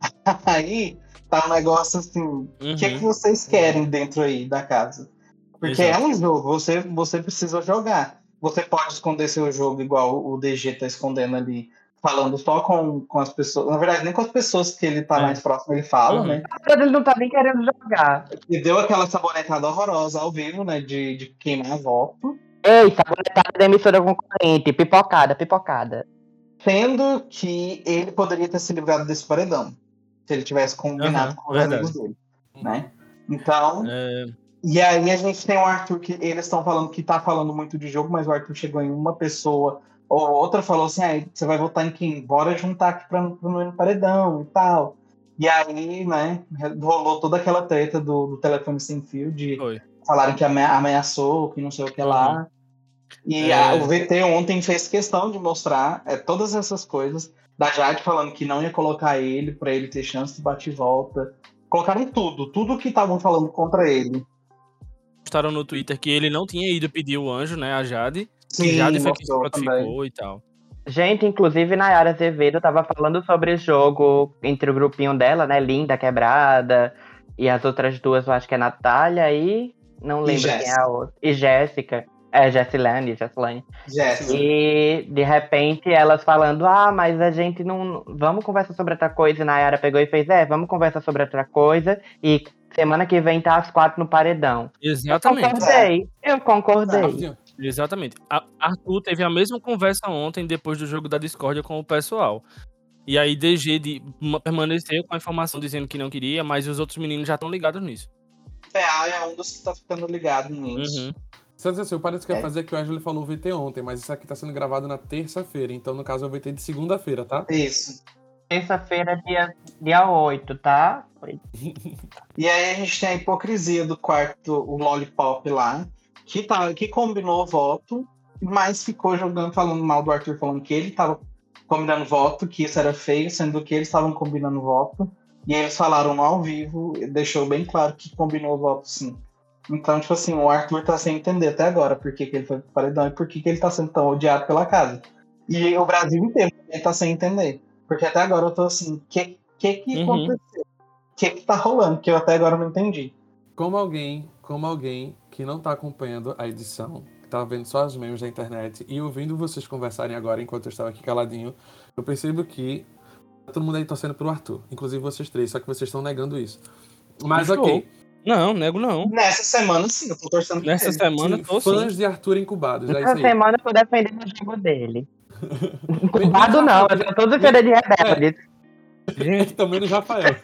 Aí tá um negócio assim. O que, é que Uhum. vocês querem dentro aí da casa? Porque Exato. é um jogo, você, você precisa jogar. Você pode esconder seu jogo igual o DG tá escondendo ali, falando só com, com as pessoas. Na verdade, nem com as pessoas que ele tá É. mais próximo ele fala, Uhum. né? Ele não tá nem querendo jogar. E deu aquela sabonetada horrorosa ao vivo, né? De, de queimar voto. Ei, sabonetada da emissora concorrente, pipocada, pipocada. Sendo que ele poderia ter se livrado desse paredão. Se ele tivesse combinado Aham, com os verdade. amigos dele. Né? Então, É, E aí a gente tem o Arthur que eles estão falando que tá falando muito de jogo, mas o Arthur chegou em uma pessoa ou outra falou assim, ah, você vai votar em quem? Bora juntar aqui pra, pra não paredão e tal. E aí, né, rolou toda aquela treta do, do telefone sem fio, de falarem que amea- ameaçou, que não sei o que lá. E É. a- o VT ontem fez questão de mostrar é, todas essas coisas, da Jade falando que não ia colocar ele pra ele ter chance de bate e volta. Colocaram tudo, tudo que estavam falando contra ele. Postaram no Twitter que ele não tinha ido pedir o anjo, né, a Jade. Sim, que Jade foi quem se notificou e tal. Gente, inclusive Nayara Azevedo tava falando sobre o jogo entre o grupinho dela, né? Linda, Quebrada, e as outras duas, eu acho que é Natália e. Não lembro quem é a outra. E Jéssica. É, Jessilane, Jessilane. Jéssica. E de repente elas falando, ah, mas a gente não. Vamos conversar sobre outra coisa. E Nayara pegou e fez, é, vamos conversar sobre outra coisa. E semana que vem tá às quatro no paredão. Exatamente. Concordei. Eu concordei. Exatamente. A- Arthur teve a mesma conversa ontem, depois do jogo da discórdia com o pessoal. E aí DG de, ma- permaneceu com a informação dizendo que não queria, mas os outros meninos já estão ligados nisso. PA é um dos que tá ficando ligado nisso. Uhum. Santos, assim, parece que ia É. fazer que o Angelo falou o VT ontem, mas isso aqui tá sendo gravado na terça-feira. Então, no caso, é o VT de segunda-feira, tá? Isso. Terça-feira, dia, dia 8, tá? E aí a gente tem a hipocrisia do quarto, o Lollipop lá, que, tá, que combinou voto, mas ficou jogando, falando mal do Arthur, falando que ele tava combinando voto, que isso era feio, sendo que eles estavam combinando voto. E aí eles falaram ao vivo, e deixou bem claro que combinou o voto sim. Então, tipo assim, o Arthur tá sem entender até agora por que, que ele foi pro paredão e por que, que ele tá sendo tão odiado pela casa. E o Brasil inteiro também tá sem entender. Porque até agora eu tô assim, o que, que, que Uhum. aconteceu? O que, que tá rolando? Que eu até agora não entendi. Como alguém, como alguém que não tá acompanhando a edição, que tá vendo só os memes da internet e ouvindo vocês conversarem agora enquanto eu estava aqui caladinho, eu percebo que tá todo mundo aí torcendo pro Arthur, inclusive vocês três, só que vocês estão negando isso. Mas Estou. ok. Não, nego não. Nessa semana, sim, eu tô torcendo por Nessa ele. semana, Sim, tô fãs sim. de Arthur incubados. É isso Essa aí. semana eu tô defendendo o jogo dele. Incubado não, eu tô todo defendendo de rebeldes. Gente, Também no Rafael.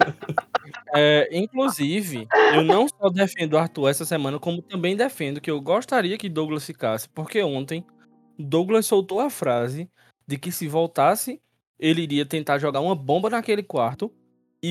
É, inclusive, eu não só defendo o Arthur essa semana, como também defendo que eu gostaria que Douglas ficasse, porque ontem Douglas soltou a frase de que se voltasse, ele iria tentar jogar uma bomba naquele quarto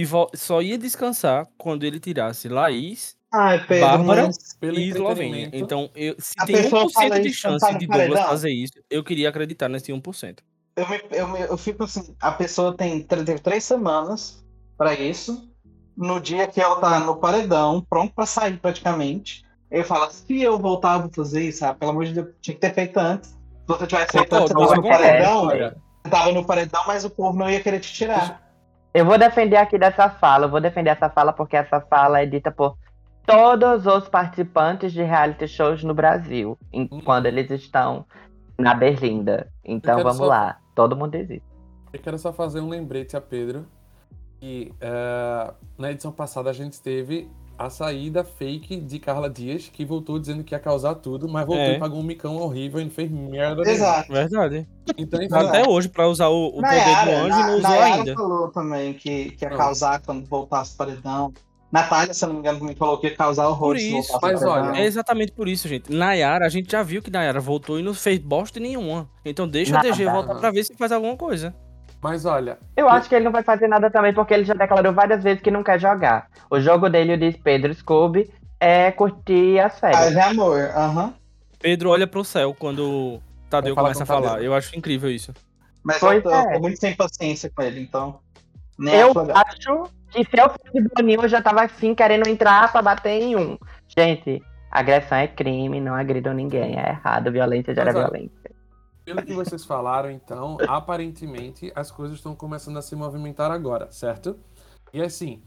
e só ia descansar quando ele tirasse Laís Ai, Pedro, Bárbara mas Pelo e Eslovênia. Então, eu, se A tem pessoa 1% fala de chance de Douglas paredão? fazer isso, eu queria acreditar nesse 1%. eu, me- eu, me- eu fico assim, a pessoa tem, teve três semanas pra isso. No dia que ela tá no paredão, pronto pra sair praticamente. Ele fala, se eu voltar, eu vou fazer isso, ah, pelo amor de Deus, tinha que ter feito antes. Se você tivesse feito antes, você tava no paredão, tava no paredão, mas o povo não ia querer te tirar. Eu vou defender aqui dessa fala, eu vou defender essa fala porque essa fala é dita por todos os participantes de reality shows no Brasil, em- Hum. quando eles estão na Berlinda. Então vamos só- lá, todo mundo existe. Eu quero só fazer um lembrete a Pedro. Que eh, na edição passada a gente teve a saída fake de Carla Dias, que voltou dizendo que ia causar tudo, mas voltou É. e pagou um micão horrível e não fez merda nenhuma. Exato. Verdade. Então, enfim, Exato. Até hoje, pra usar o, o poder do Nayara, anjo, Na- não usou Nayara ainda. falou também que, que ia Não. causar quando voltasse o paredão. Natália, se eu não me engano, também falou que ia causar horror Por isso, mas olha, É exatamente por isso, gente. Nayara, a gente já viu que Nayara voltou e não fez bosta nenhuma. Então deixa Nada. a DG voltar pra ver se faz alguma coisa. Mas olha, Eu acho que ele não vai fazer nada também, porque ele já declarou várias vezes que não quer jogar. O jogo dele, diz Pedro Scooby, é curtir as férias. e amor, aham. Pedro olha pro céu quando Tadeu começa a com o falar. Tadeu. Eu acho incrível isso. Mas Pois eu tô, é. tô muito sem paciência com ele, então. Nem Eu acho que se eu fosse Boninho, eu já tava assim, querendo entrar pra bater em um. Gente, agressão é crime, não agridam ninguém, é errado, violência gera violência. Pelo que vocês falaram, então, aparentemente as coisas estão começando a se movimentar agora, certo? E assim,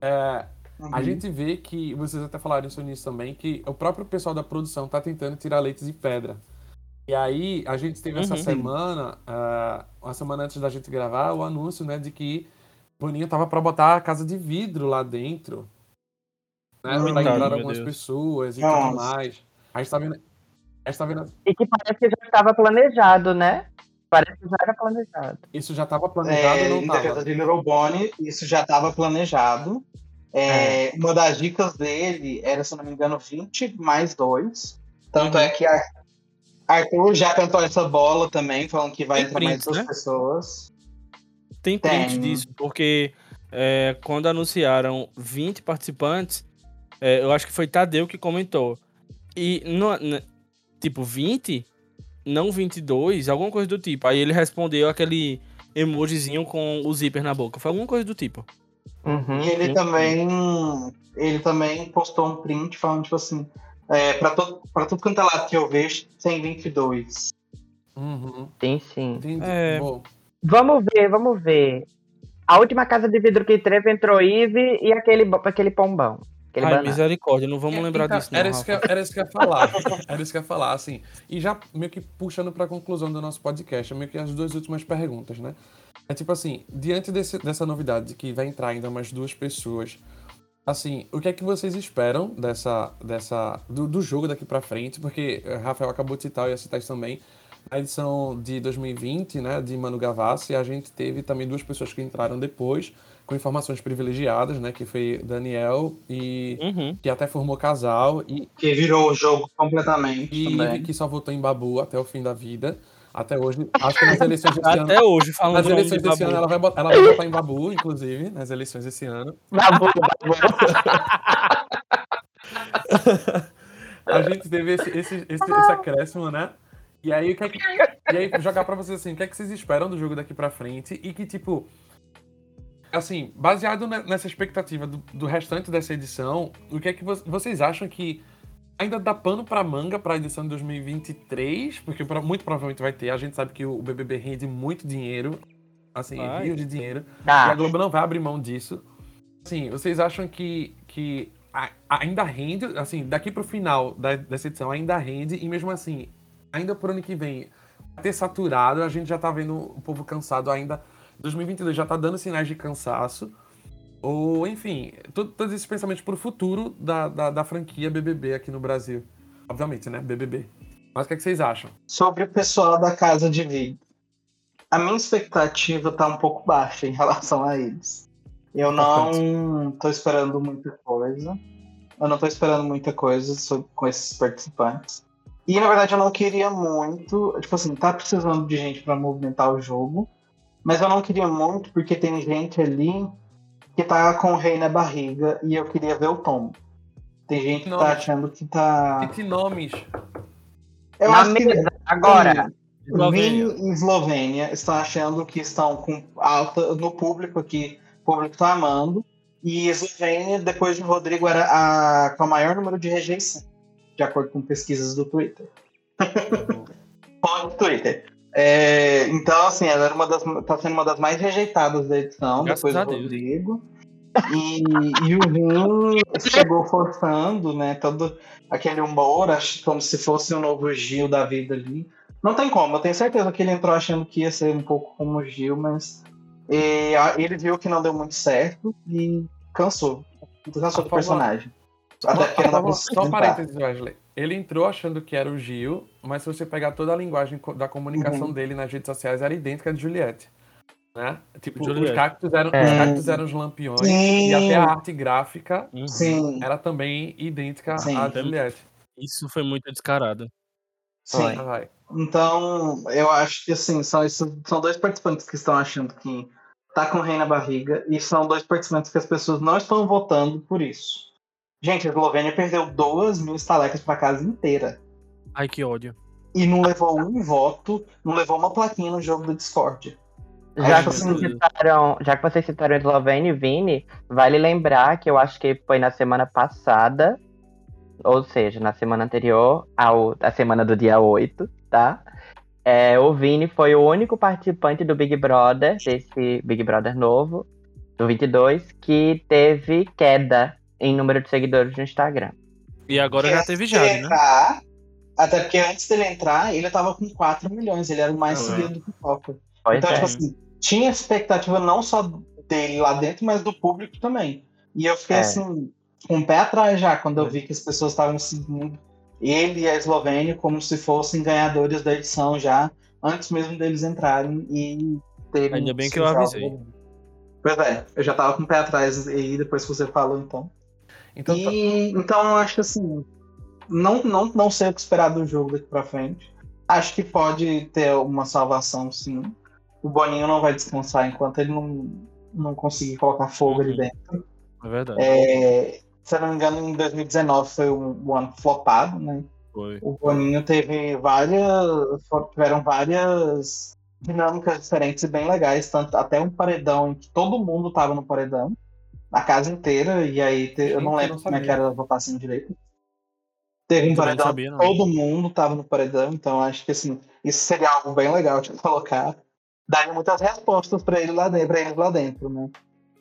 é, Uhum. A gente vê que, vocês até falaram isso nisso também, que o próprio pessoal da produção tá tentando tirar leite de pedra. E aí, a gente teve essa Uhum. semana, ah, uma semana antes da gente gravar, o anúncio, né, de que Boninho tava pra botar a casa de vidro lá dentro. Né, pra entrar algumas Deus. pessoas e Nossa. tudo mais. A gente tá vendo. A tá vendo. E que parece que já estava planejado, né? Parece que já era planejado. Isso já tava planejado É, ou em não defesa de Little Bonnie, isso já estava planejado. É, Uma das dicas dele era, se não me engano, 20 mais 2. Tanto Uhum. é que Ar- Arthur já cantou essa bola também, falando que vai Tem entrar mais prints, duas né? pessoas. Tem print Tem. disso, porque é, quando anunciaram 20 participantes, é, eu acho que foi Tadeu que comentou. E, no, tipo, 20, não 22, alguma coisa do tipo. Aí ele respondeu aquele emojizinho com o zíper na boca. Foi alguma coisa do tipo. Uhum. E ele sim. também ele também postou um print falando, tipo assim, é, pra, todo, pra tudo quanto é lado que eu vejo, tem 22. Uhum. Sim, sim. É. Bom, Vamos ver, vamos ver. A última casa de vidro que teve entrou Ive e aquele, aquele pombão. Aquele Ai, banana. misericórdia, não vamos lembrar Então, disso, não. Era isso, que, eu- era isso que eu ia falar. Era isso que eu ia falar, assim. E já meio que puxando pra conclusão do nosso podcast, meio que as duas últimas perguntas, né? É tipo assim, diante desse- dessa novidade de que vai entrar ainda mais duas pessoas, assim, o que é que vocês esperam dessa, dessa do, do jogo daqui pra frente? Porque eh, Rafael acabou de citar, eu ia citar isso também. Na edição de 2020, né, de Manu Gavassi, a gente teve também duas pessoas que entraram depois, com informações privilegiadas, né, que foi Daniel e Uhum. que até formou casal, e, Que virou o jogo completamente e também. Que só votou em Babu até o fim da vida. Até hoje. Acho que nas eleições desse ano. Até hoje, falando Nas eleições de desse Babu. ano, ela vai, botar, ela vai votar em Babu, inclusive, nas eleições desse ano. Babu, babu. A gente teve esse, esse, esse, esse acréscimo, né? E aí, o que é que, e aí, jogar pra vocês assim, o que é que vocês esperam do jogo daqui pra frente? E que, tipo, assim, baseado ne- nessa expectativa do, do restante dessa edição, o que é que vo- vocês acham que ainda dá pano pra manga pra edição de 2023? Porque pro- muito provavelmente vai ter. A gente sabe que o BBB rende muito dinheiro, assim, Vai. rios de dinheiro. E a Tá. Globo não vai abrir mão disso. Assim, vocês acham que, que a- ainda rende, assim, daqui pro final da- dessa edição ainda rende, e mesmo assim, ainda pro ano que vem, vai ter saturado, a gente já tá vendo o povo cansado ainda. 2022 já tá dando sinais de cansaço. Ou, enfim, todo- todos esses pensamentos pro futuro da, da, da franquia BBB aqui no Brasil. Obviamente, né? BBB. Mas o que, é que vocês acham? Sobre o pessoal da Casa de Vidro. A minha expectativa tá um pouco baixa em relação a eles. Eu não tô esperando muita coisa. Eu não tô esperando muita coisa sobre- com esses participantes. E na verdade eu não queria muito. Tipo assim, tá precisando de gente pra movimentar o jogo. Mas eu não queria muito porque tem gente ali que tá com o rei na barriga e eu queria ver o tom. Tem gente que Não. tá achando que tá. E que nomes? Eu Na acho que mesa, agora. Eslovênia. Vini e Eslovênia estão achando que estão com alta no público aqui, o público está amando. E Eslovênia, depois de Rodrigo, era a com o maior número de rejeição, de acordo com pesquisas do Twitter. Do Twitter. É, então, assim, ela era uma das, tá sendo uma das mais rejeitadas da edição, Graças depois do. Rodrigo. E, e o Vini chegou forçando, né? Todo aquele humor, acho como se fosse um novo Gil da vida ali. Não tem como, eu tenho certeza que ele entrou achando que ia ser um pouco como o Gil, mas e, a- ele viu que não deu muito certo e cansou. Cansou do personagem. Até Só um sustentar. parênteses, Wesley. Ele entrou achando que era o Gil, mas se você pegar toda a linguagem da comunicação Uhum. dele nas redes sociais, era idêntica à de Juliette. Né? Tipo, Juliette. os cactos eram, É. os cactos eram os lampiões Sim. e até a arte gráfica Uhum. Sim, era também idêntica Sim. à de Juliette. Isso foi muito descarado. sim. Vai. Então, eu acho que assim, são, esses, são dois participantes que estão achando que tá com o rei na barriga, e são dois participantes que as pessoas não estão votando por isso. Gente, a Eslovênia perdeu duas mil estalecas pra casa inteira. Ai, que ódio. E não levou um voto, não levou uma plaquinha no jogo do Discord. Já que, vocês citaram, já que vocês citaram Eslovênia e Vini, vale lembrar que eu acho que foi na semana passada, ou seja, na semana anterior ao, à semana do dia 8, tá? É, o Vini foi o único participante do Big Brother, desse Big Brother novo, do 22, que teve queda em número de seguidores no Instagram. E agora já teve Jade, né? Até porque antes dele entrar, ele tava com 4 milhões, ele era o mais Ah, seguido do Pipoca. Pois Então, é. tipo assim, tinha expectativa não só dele lá dentro, mas do público também. E eu fiquei É. assim, com o pé atrás já, quando eu vi que as pessoas estavam seguindo ele e a Eslovênia como se fossem ganhadores da edição já, antes mesmo deles entrarem e terem. Ainda bem que eu avisei. Pois é, eu já tava com o pé atrás aí depois que você falou, então. Então, tá- E, então eu acho que assim, não, não, não sei o que esperar do jogo daqui pra frente. Acho que pode ter uma salvação, sim. O Boninho não vai descansar enquanto ele não, não conseguir colocar fogo ali Uhum. dentro. É verdade. É, se eu não me engano, em 2019 foi um, um ano flopado, né? Foi. O Boninho teve várias. tiveram várias dinâmicas diferentes e bem legais, tanto até um paredão em que todo mundo tava no paredão, a casa inteira, e aí te- eu não lembro não como é que era a votação direito. Teve um paredão, sabia, todo mundo tava no paredão, então acho que assim, isso seria algo bem legal de colocar. Daria muitas respostas para ele lá dentro, pra eles lá dentro, né?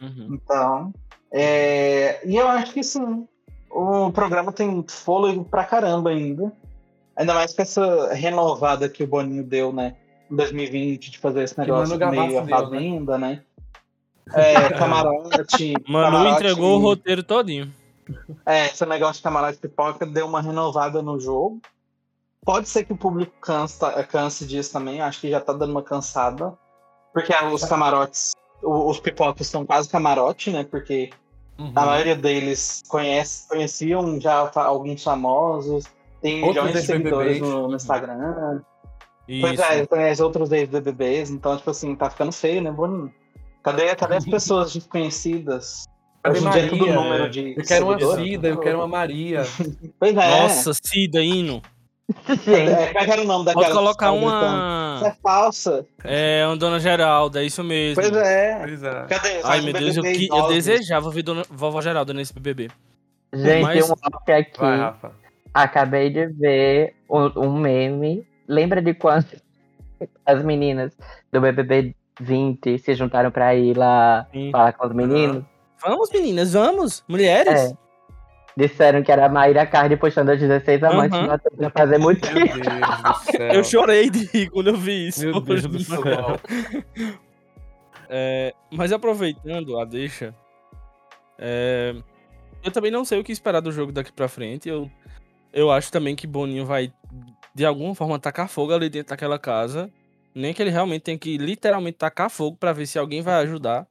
Uhum. Então, é, e eu acho que sim, o programa tem fôlego pra caramba ainda. Ainda mais com essa renovada que o Boninho deu, né? Em 2020, de fazer esse negócio meio a né? fazenda, né? É, camarote. Manu camarote- entregou o roteiro todinho. É, esse negócio de camarote pipoca deu uma renovada no jogo. Pode ser que o público cansa, canse disso também, acho que já tá dando uma cansada. Porque os camarotes, os pipocas são quase camarote, né? Porque Uhum. a maioria deles conhece, conheciam já alguns famosos, tem Outros milhões de seguidores no, no Instagram. Pois Isso. é, conhece outros ex-BBBs, então, tipo assim, tá ficando feio, né, Boninho? Cadê, cadê as pessoas desconhecidas? É tudo Maria? número de Eu quero uma. Cida, eu quero uma Maria. Pois é. Nossa, Cida, hino. Gente, É, é era o nome daquela? Pode colocar uma. Isso é falsa. É, uma Dona Geralda, é isso mesmo. Pois é. Pois é. Cadê? Ai, um meu Deus, eu, que- eu desejava ver Dona, Vovó Geralda nesse BBB. gente, Mas- um off aqui. Vai, Rafa. Acabei de ver um, um meme. Lembra de quando as meninas do BBB 20 se juntaram pra ir lá Sim. falar com os meninos? Vamos, meninas, vamos! Mulheres! É. Disseram que era a Maíra Cardi puxando as 16 amantes uhum. pra fazer muito Meu Deus do céu. Eu chorei de rir quando eu vi isso. Meu Deus do céu. É, mas aproveitando a deixa, É, eu também não sei o que esperar do jogo daqui pra frente. Eu, eu acho também que Boninho vai, de alguma forma, tacar fogo ali dentro daquela casa. Nem que ele realmente tenha que literalmente tacar fogo para ver se alguém vai ajudar.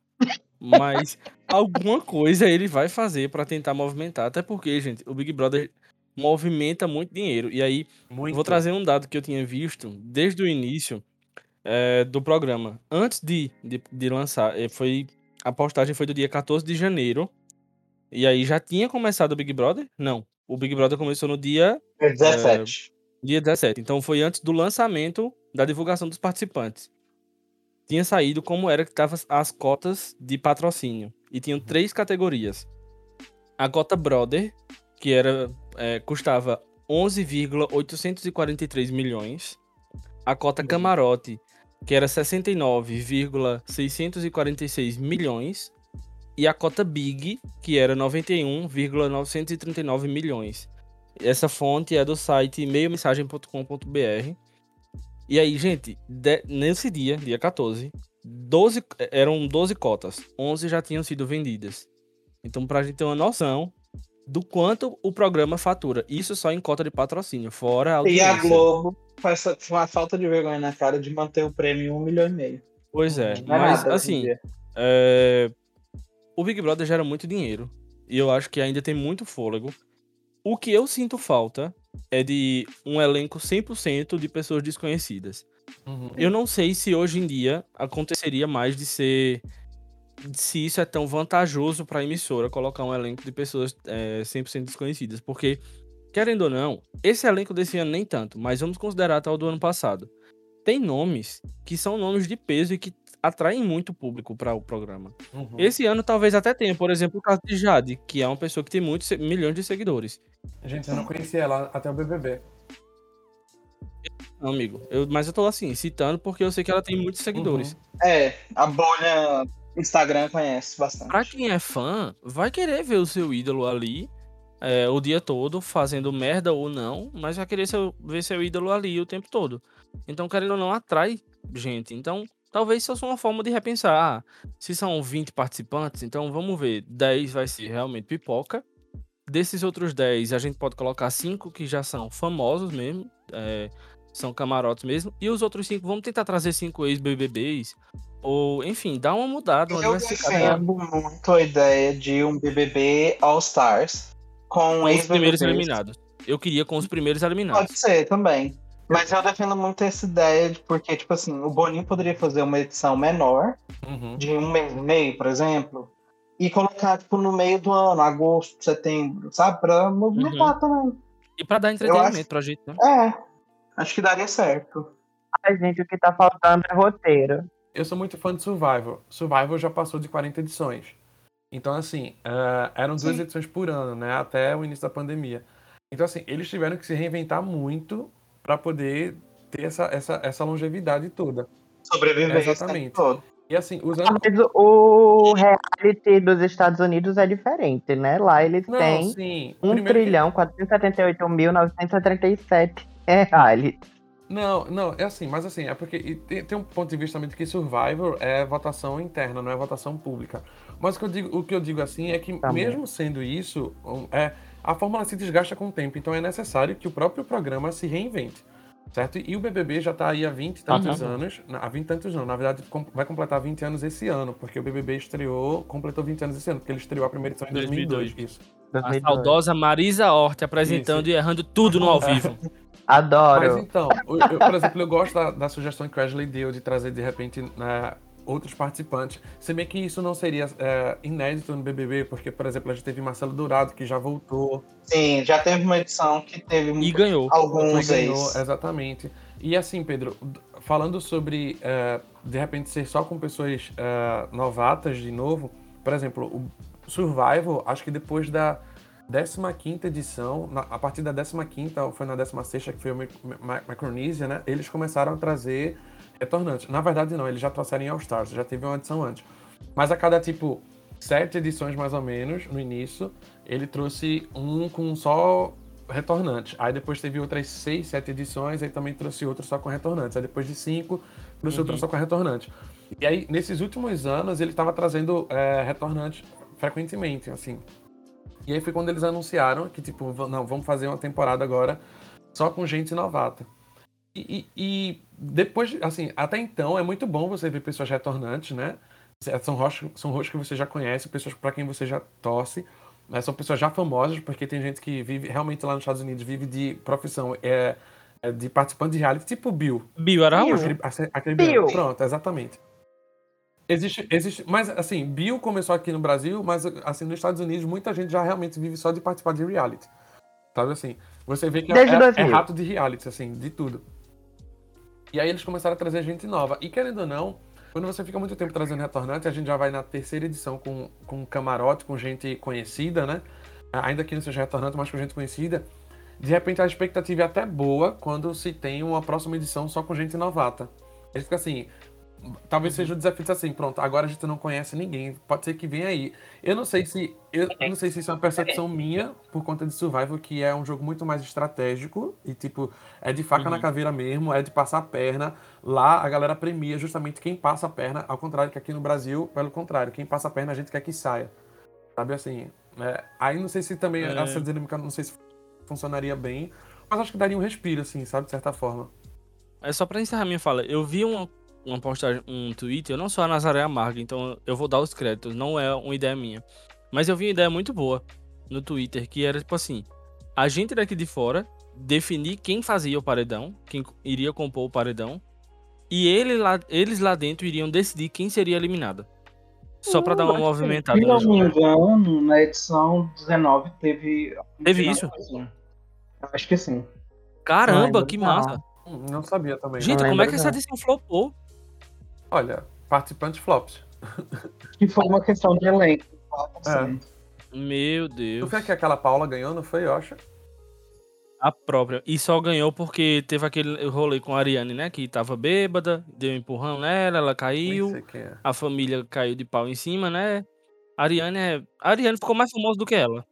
Mas alguma coisa ele vai fazer para tentar movimentar. Até porque, gente, o Big Brother movimenta muito dinheiro. E aí, Muito. vou trazer um dado que eu tinha visto desde o início é, do programa. Antes de, de, de lançar, eh, foi a postagem foi do dia 14 de janeiro. E aí já tinha começado o Big Brother? Não. O Big Brother começou no dia, É 17. dia 17. Então foi antes do lançamento da divulgação dos participantes. Tinha saído como era que estavam as cotas de patrocínio. E tinham três categorias. A cota Brother, que era é, custava 11,843 milhões. A cota Camarote, que era 69,646 milhões. E a cota Big, que era 91,939 milhões. Essa fonte é do site meiomensagem.com.br. E aí, gente, de- nesse dia, dia 14, 12, eram 12 cotas. 11 já tinham sido vendidas. Então, pra gente ter uma noção do quanto o programa fatura. Isso só em cota de patrocínio, fora a E audiência. a Globo faz uma falta de vergonha na cara de manter o prêmio em um milhão e meio. Pois é, Não é mas nada assim, é, o Big Brother gera muito dinheiro. E eu acho que ainda tem muito fôlego. O que eu sinto falta é de um elenco 100% de pessoas desconhecidas. Uhum. Eu não sei se hoje em dia aconteceria mais de ser. Se isso é tão vantajoso para a emissora colocar um elenco de pessoas é, 100% desconhecidas. Porque, querendo ou não, esse elenco desse ano nem tanto, mas vamos considerar até o do ano passado. Tem nomes que são nomes de peso e que atraem muito público para o programa. Uhum. Esse ano talvez até tenha, por exemplo, o caso de Jade, que é uma pessoa que tem muitos milhões de seguidores. Gente, eu não conhecia ela até o BBB. Não, amigo. Eu, mas eu tô assim, citando porque eu sei que ela tem muitos seguidores. É, a bolha Instagram conhece bastante. Pra quem é fã, vai querer ver o seu ídolo ali é, o dia todo, fazendo merda ou não, mas vai querer seu- ver seu ídolo ali o tempo todo. Então, querendo ou não, atrai gente. Então, talvez isso seja uma forma de repensar. Ah, se são 20 participantes, então vamos ver. 10 vai ser realmente pipoca. Desses outros 10, a gente pode colocar 5 que já são famosos mesmo. é, são camarotes mesmo. E os outros 5, vamos tentar trazer 5 ex-BBBs. Ou, enfim, dá uma mudada, Eu defendo muito a ideia de um BBB All Stars com com os primeiros ex-BBBs. eliminados. Eu queria com os primeiros eliminados. Pode ser também. Mas eu defendo muito essa ideia de porque, tipo assim, o Boninho poderia fazer uma edição menor, Uhum. de um mês e meio, por exemplo, e colocar, tipo, no meio do ano, agosto, setembro, sabe? Pra movimentar também. E pra dar entretenimento pra gente, né? É, acho que daria certo. Ai, gente, o que tá faltando é roteiro. Eu sou muito fã de Survival. Survival já passou de 40 edições. Então, assim, eh, eram duas Sim. edições por ano, né? Até o início da pandemia. Então, assim, eles tiveram que se reinventar muito para poder ter essa, essa, essa longevidade toda. Sobreviver esse Exatamente. todo. E, assim, usando. Mas o reality dos Estados Unidos é diferente, né? Lá eles Não, têm sim. 1 primeiro que- trilhão 478.937 reais. Não, não, é assim, mas assim, é porque tem, tem um ponto de vista também de que Survivor é votação interna, não é votação pública. Mas o que eu digo, o que eu digo assim é que, Tá mesmo sendo isso, um, é, a fórmula se desgasta com o tempo, então é necessário que o próprio programa se reinvente. Certo? E o BBB já tá aí há 20 e tantos Aham. anos. na- Há 20 e tantos não, na verdade vai completar 20 anos esse ano, porque o BBB estreou, completou 20 anos esse ano, porque ele estreou a primeira edição em 2002. 2002. Isso. A 2002. saudosa Marisa Hort apresentando Isso. e errando tudo no ao vivo. Mas Adoro. então, eu- eu, por exemplo, eu gosto da, da sugestão que o Ashley deu de trazer de repente né, outros participantes. Se bem que isso não seria é, inédito no BBB, porque, por exemplo, a gente teve Marcelo Dourado, que já voltou. Sim, já teve uma edição que teve E ganhou. alguns e ganhou, ex. exatamente. E assim, Pedro, falando sobre é, de repente ser só com pessoas é, novatas de novo, por exemplo, o Survival, acho que depois da 15 edição, na- a partir da 15 ou foi na 16 que foi o Mi- Mi- Micronesia, né? Eles começaram a trazer retornantes. Na verdade, não, eles já trouxeram em All Stars, já teve uma edição antes. Mas a cada tipo sete edições mais ou menos no início, ele trouxe um com só retornantes. Aí depois teve outras seis, sete edições, aí também trouxe outro só com retornantes. Aí depois de cinco, trouxe outro só com retornantes. E aí, nesses últimos anos, ele estava trazendo é, retornantes frequentemente, assim. E aí foi quando eles anunciaram que, tipo, não, vamos fazer uma temporada agora só com gente novata. E, e, depois, assim, até então é muito bom você ver pessoas retornantes, né? São rostos, são rostos que você já conhece, pessoas para quem você já torce. Mas são pessoas já famosas, porque tem gente que vive realmente lá nos Estados Unidos, vive de profissão, é, é de participante de reality, tipo Bill. Bill Araújo? Aquele, aquele Bill. Pronto, exatamente. Existe, existe, mas assim, Bill começou aqui no Brasil, mas assim, nos Estados Unidos muita gente já realmente vive só de participar de reality. Sabe assim? Você vê que é, é, rato de reality, assim, de tudo. E aí eles começaram a trazer gente nova. E querendo ou não, quando você fica muito tempo trazendo retornante, a gente já vai na terceira edição com, com camarote, com gente conhecida, né? Ainda que não seja retornante, mas com gente conhecida. De repente a expectativa é até boa quando se tem uma próxima edição só com gente novata. Ele fica assim, Talvez seja o desafio assim, pronto, agora a gente não conhece ninguém, pode ser que venha aí. Eu não sei se eu não sei se isso é uma percepção minha por conta de Survival, que é um jogo muito mais estratégico e tipo, é de faca uhum. na caveira mesmo, é de passar a perna. Lá a galera premia justamente quem passa a perna, ao contrário que aqui no Brasil, pelo contrário, quem passa a perna a gente quer que saia. Sabe assim? É, aí não sei se também é. essa dinâmica não sei se funcionaria bem, mas acho que daria um respiro assim, sabe, de certa forma. É só para encerrar minha fala. Eu vi uma uma postagem, um tweet, eu não sou a Nazaré Amarga, então eu vou dar os créditos, não é uma ideia minha. Mas eu vi uma ideia muito boa no Twitter, que era tipo assim, a gente daqui de fora definir quem fazia o paredão, quem iria compor o paredão, e ele lá, eles lá dentro iriam decidir quem seria eliminado. Só para dar uma movimentada. Se não me engano, na edição 19 teve. Teve isso? Assim. Acho que sim. Caramba, que massa. Não sabia também. Gente, como é que essa edição flopou? Olha, participantes flops. Que foi uma questão de elenco. É. Meu Deus. Tu foi que aquela Paula ganhou, não foi, Yoshi? A própria. E só ganhou porque teve aquele rolê com a Ariane, né? Que tava bêbada, deu um empurrão nela, ela caiu. É. A família caiu de pau em cima, né? A Ariane é. A Ariane ficou mais famosa do que ela.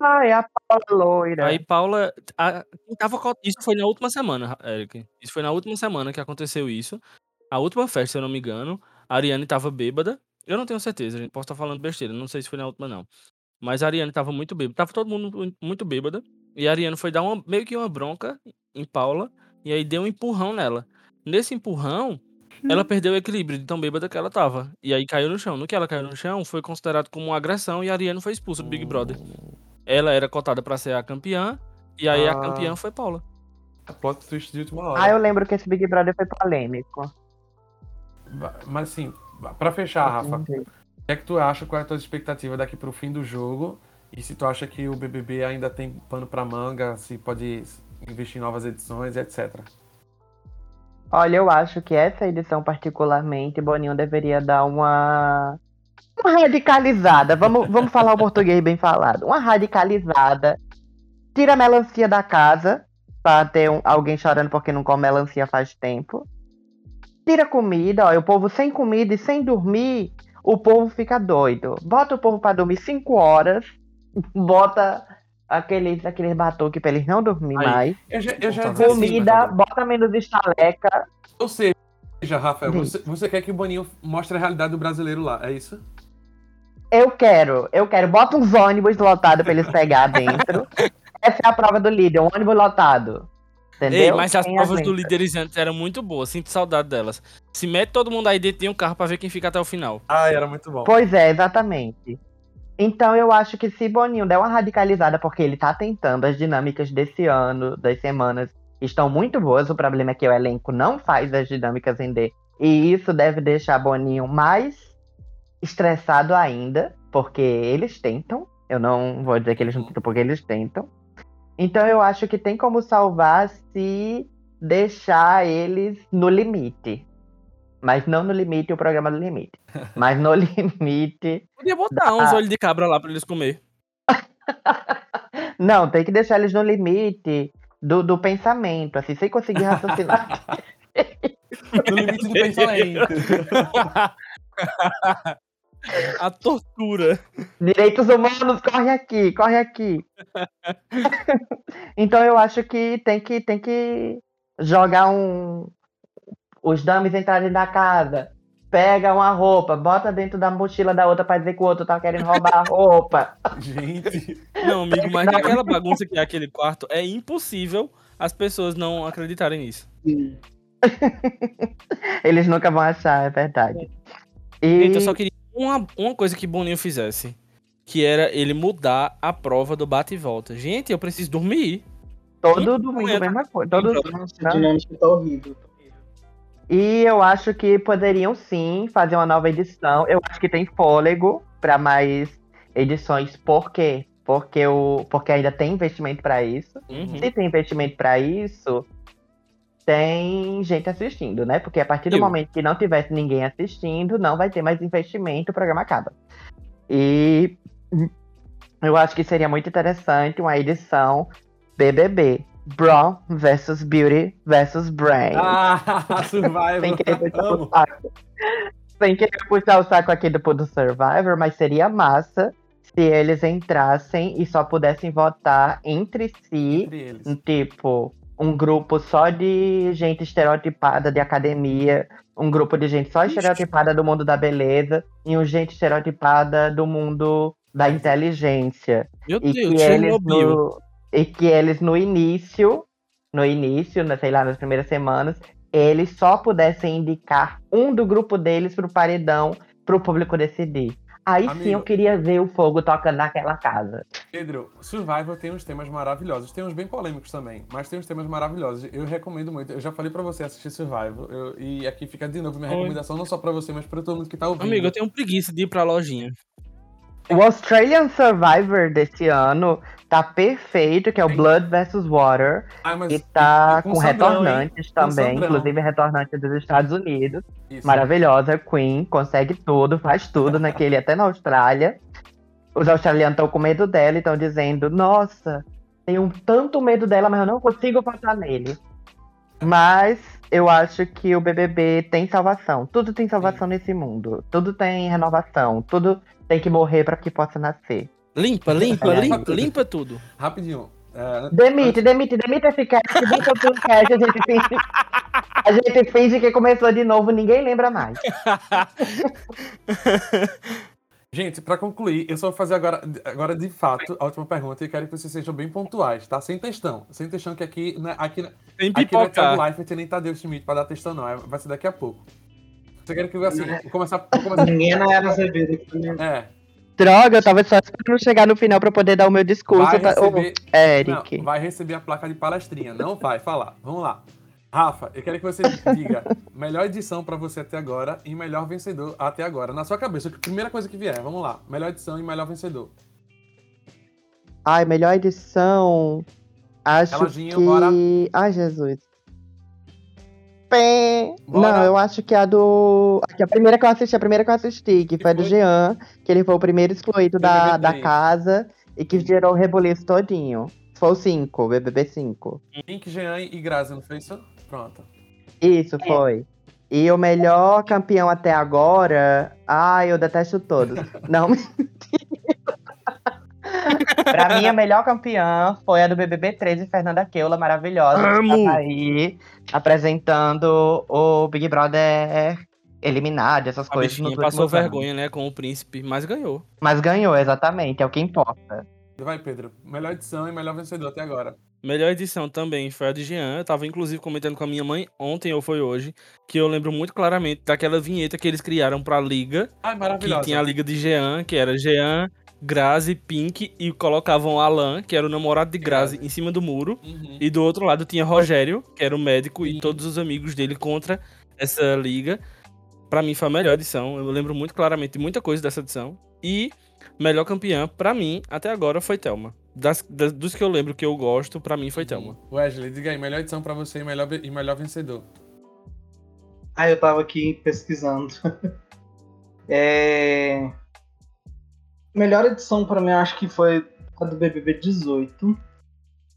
Ai, a Paula loira. Aí Paula. A, tava, isso foi na última semana, Eric. Isso foi na última semana que aconteceu isso a última festa, se eu não me engano, a Ariane tava bêbada. Eu não tenho certeza, a gente pode estar falando besteira, não sei se foi na última, não. Mas a Ariane tava muito bêbada. Tava todo mundo muito bêbada. E a Ariane foi dar uma, meio que uma bronca em Paula. E aí deu um empurrão nela. Nesse empurrão, ela perdeu o equilíbrio de tão bêbada que ela tava. E aí caiu no chão. No que ela caiu no chão, foi considerado como uma agressão e a Ariane foi expulsa do Big Brother. Ela era cotada para ser a campeã. E aí ah. a campeã foi Paula. Plot twist de última hora. Ah, eu lembro que esse Big Brother foi polêmico. Mas assim, para fechar, Rafa, o que é que tu acha? Qual é a tua expectativa daqui pro fim do jogo? E se tu acha que o BBB ainda tem pano para manga, se pode investir em novas edições, etc. Olha, eu acho que essa edição particularmente, Boninho deveria dar uma uma radicalizada. Vamos, vamos falar o português bem falado. Uma radicalizada. Tira a melancia da casa, para ter um, alguém chorando porque não come melancia faz tempo tira comida, ó, o povo sem comida e sem dormir, o povo fica doido. Bota o povo para dormir 5 horas, bota aqueles, aqueles batuques pra eles não dormir Aí, mais. Eu já, eu já comida, assim, bota menos estaleca. Ou seja, Rafael, você, você, quer que o Boninho mostre a realidade do brasileiro lá, é isso? Eu quero, eu quero. Bota uns ônibus lotados pra eles pegar dentro. Essa é a prova do líder, um ônibus lotado. Entendeu? Ei, mas as provas do Liderizantes eram muito boas, sinto saudade delas. Se mete todo mundo aí dentro de um carro pra ver quem fica até o final. Ah, era muito bom. Pois é, exatamente. Então eu acho que se Boninho der uma radicalizada, porque ele tá tentando, as dinâmicas desse ano, das semanas, estão muito boas. O problema é que o elenco não faz as dinâmicas render. E isso deve deixar Boninho mais estressado ainda, porque eles tentam. Eu não vou dizer que eles não tentam, porque eles tentam. Então eu acho que tem como salvar se deixar eles no limite. Mas não no limite o programa do limite. Mas no limite. Podia botar da... uns olhos de cabra lá para eles comer. não, tem que deixar eles no limite do, do pensamento, assim, sem conseguir raciocinar. no limite do pensamento. A tortura. Direitos humanos, corre aqui, corre aqui. então eu acho que tem que, tem que jogar um. Os dames entrarem na casa. pega uma roupa, bota dentro da mochila da outra pra dizer que o outro tá querendo roubar a roupa. Gente, Não, amigo, mas naquela bagunça que é aquele quarto, é impossível as pessoas não acreditarem nisso. Eles nunca vão achar, é verdade. E Gente, eu só queria uma, uma coisa que Boninho fizesse. Que era ele mudar a prova do bate e volta. Gente, eu preciso dormir. todo domingo a mesma coisa. Todo... A dinâmica tá horrível. E eu acho que poderiam sim fazer uma nova edição. Eu acho que tem fôlego para mais edições. Por quê? Porque, o... Porque ainda tem investimento para isso. Uhum. Se tem investimento para isso, tem gente assistindo, né? Porque a partir do Eu. momento que não tivesse ninguém assistindo, não vai ter mais investimento, o programa acaba. E eu acho que seria muito interessante uma edição BBB. Brawn versus Beauty versus Brain. ah, Survival. Sem querer puxar o saco. Sem querer puxar o saco aqui do, do Survivor, mas seria massa se eles entrassem e só pudessem votar entre si Entre tipo, um grupo só de gente estereotipada de academia, um grupo de gente só estereotipada do mundo da beleza e um gente estereotipada do mundo da inteligência. Meu E Deus, que, eles no, e que eles no início, no início, né, sei lá, nas primeiras semanas, eles só pudessem indicar um do grupo deles pro paredão pro público decidir. Aí sim Amigo. eu queria ver o fogo tocando naquela casa. Pedro, Survival tem uns temas maravilhosos. Tem uns bem polêmicos também, mas tem uns temas maravilhosos. Eu recomendo muito. Eu já falei pra você assistir Survival. eu- e aqui fica de novo minha Oi. recomendação, não só pra você, mas pra todo mundo que tá ouvindo. Amigo, eu tenho preguiça de ir pra lojinha. O Australian Survivor desse ano tá perfeito, que é o. Blood vs. Water. Ah, E tá com com, Sandrão, retornantes também, Sandrão. inclusive retornante dos Estados Unidos. isso. Maravilhosa, Queen, consegue tudo, faz tudo naquele, até na Austrália. Os australianos estão com medo dela e estão dizendo, nossa, tenho tanto medo dela, mas eu não consigo votar nele. Mas eu acho que o BBB tem salvação. Tudo tem salvação nesse mundo. Tudo tem renovação. Tudo tem que morrer para que possa nascer. Limpa, limpa, É. limpa, limpa tudo. Rapidinho. é, Demite, demite, demite esse cast, demite outro cast, a gente finge. A gente finge que começou de novo, ninguém lembra mais. Gente, pra concluir, eu só vou fazer agora, agora de fato a última pergunta e quero que vocês sejam bem pontuais, tá? Sem textão. Sem textão, que aqui, né, aqui, Tem aqui não é Thiago. Leifert nem Tadeu Schmidt pra dar textão, não. é- Vai ser daqui a pouco. Você quer que eu assim, vou começar, vou começar Ninguém na era Azevedo aqui. né? É, Droga, eu tava só esperando chegar no final pra poder dar o meu discurso. vai pra- Ô, receber, Eric. não, vai receber a placa de palestrinha, não vai falar. Vamos lá. Rafa, eu quero que você diga melhor edição pra você até agora e melhor vencedor até agora. Na sua cabeça, a primeira coisa que vier, vamos lá. Melhor edição e melhor vencedor. Ai, melhor edição. Acho Reloginho, que. bora. Ai, Jesus. Pé. Bora. Não, eu acho que a do. Que a primeira que eu assisti, a primeira que eu assisti, que foi a do foi? Jean, que ele foi o primeiro excluído da, da casa e que gerou o rebuliço todinho. Foi o 5, BBB 5. Link, Jean e Grazi, não foi isso? Pronto. Isso, foi. E o melhor campeão até agora. Ai, eu detesto todos. Não, Pra mim, a melhor campeã foi a do BBB 13, Fernanda Keula, maravilhosa. que Amo! estava aí apresentando o Big Brother eliminado, essas A coisas. nos passou anos. vergonha, né, com o príncipe, mas ganhou. Mas ganhou, exatamente, é o que importa. Vai, Pedro. Melhor edição e melhor vencedor até agora. Melhor edição também foi a de Jean. Eu tava inclusive comentando com a minha mãe ontem ou foi hoje, que eu lembro muito claramente daquela vinheta que eles criaram pra Liga, Ai, que maravilhosa. tinha a Liga de Jean, que era Jean, Grazi, Pink e colocavam Alan, que era o namorado de Grazi, em cima do muro. Uhum. E do outro lado tinha Rogério, que era o médico, Sim. e todos os amigos dele contra essa liga. Pra mim foi a melhor edição. Eu lembro muito claramente de muita coisa dessa edição. E melhor campeã, pra mim, até agora, foi Thelma. Das, das- dos que eu lembro que eu gosto, pra mim foi Thelma. Wesley, diga aí, melhor edição pra você e melhor, e melhor vencedor. Ah, eu tava aqui pesquisando. é... Melhor edição pra mim, eu acho que foi a do BBB 18.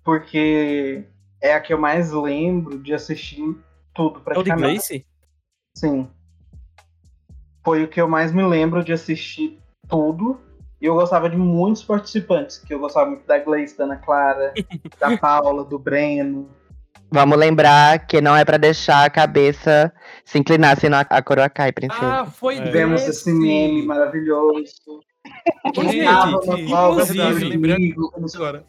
Porque é a que eu mais lembro de assistir tudo É o de praticamente. Gleice? Sim. Foi o que eu mais me lembro de assistir tudo. E eu gostava de muitos participantes, que eu gostava muito da Gleice, da Ana Clara, da Paula, do Breno. Vamos lembrar que não é pra deixar a cabeça se inclinar, senão a- coroa cai, princesa. Ah, foi É. Vemos esse meme maravilhoso. Inclusive, se- agora.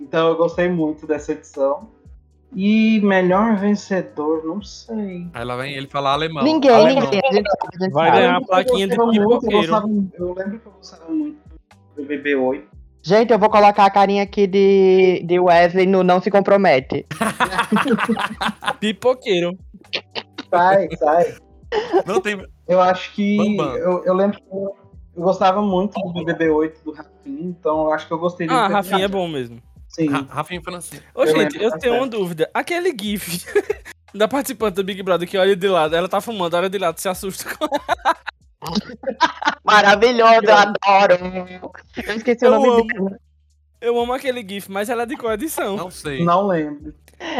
Então eu gostei muito dessa edição. E melhor vencedor, não sei. Aí lá vem ele falar alemão. Ninguém, Alemão. ninguém. Vai ganhar a plaquinha de eu pipoqueiro. Eu lembro que eu gostava muito do BB8. Gente, eu vou colocar a carinha aqui de, de Wesley no Não Se Compromete. Pipoqueiro. Sai, sai. Não tem. Eu acho que. Eu, eu lembro que eu, eu gostava muito do BB8 do Rafinha, então eu acho que eu gostei dele. Ah, Rafinha é bom mesmo. Sim. Ra- Rafinha Francisco. Ô, Eu gente, lembro eu tenho uma dúvida. Aquele GIF da participante do Big Brother que olha de lado, ela tá fumando, olha de lado, se assusta com Maravilhoso, eu adoro. Eu esqueci Eu o nome amo. dela. Eu amo aquele GIF, mas ela é de qual edição? Não sei. Não lembro.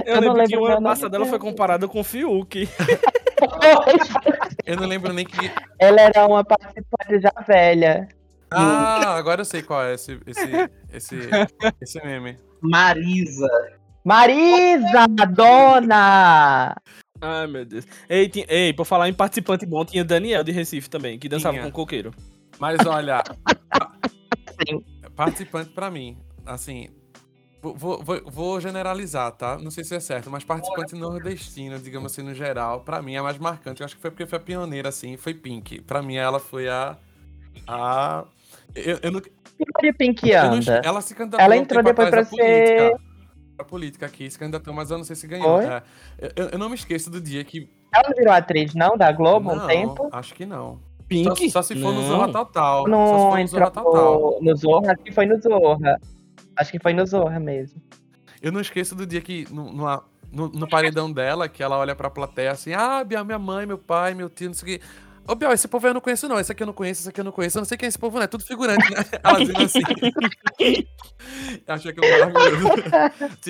Eu, eu não lembro que lembro o ano passado ela foi comparada com o Fiuk. Eu não lembro nem que. Ela era uma participante já velha. Ah, agora eu sei qual é esse, esse, esse, esse meme. Marisa. Marisa, dona! Ai, meu Deus. Ei, tinha- ei, por falar em participante bom, tinha Daniel de Recife também, que dançava Tinha. com coqueiro. Mas olha, Sim. participante pra mim, assim, vou, vou, vou- generalizar, tá? Não sei se é certo, mas participante nordestino, digamos assim, no geral, pra mim é a mais marcante. Eu acho que foi porque foi a pioneira, assim, foi Pink. Pra mim ela foi a. a eu, eu não, Que de Pink eu não- anda? ela se candidatou Ela um entrou tempo depois pra à ser- política. Pra política aqui, se candidatou, mas eu não sei se ganhou. É, eu, eu não me esqueço do dia que. Ela não virou atriz, não, da Globo, não, um tempo? Acho que não. Pink? Só, só se for no Não. Zorra Total. só se Não for no entrou Zorra Total. no Zorra, acho que foi no Zorra. Acho que foi no Zorra mesmo. Eu não esqueço do dia que, no, numa- no, no paredão dela, que ela olha pra plateia assim, ah, minha mãe, meu pai, meu tio, não sei o quê. Ô, Biel, esse povo eu não conheço, não. Esse aqui eu não conheço, esse aqui eu não conheço. Eu não sei quem é esse povo, não. É tudo figurante, né? Ela dizendo assim. Achei que é maravilhoso.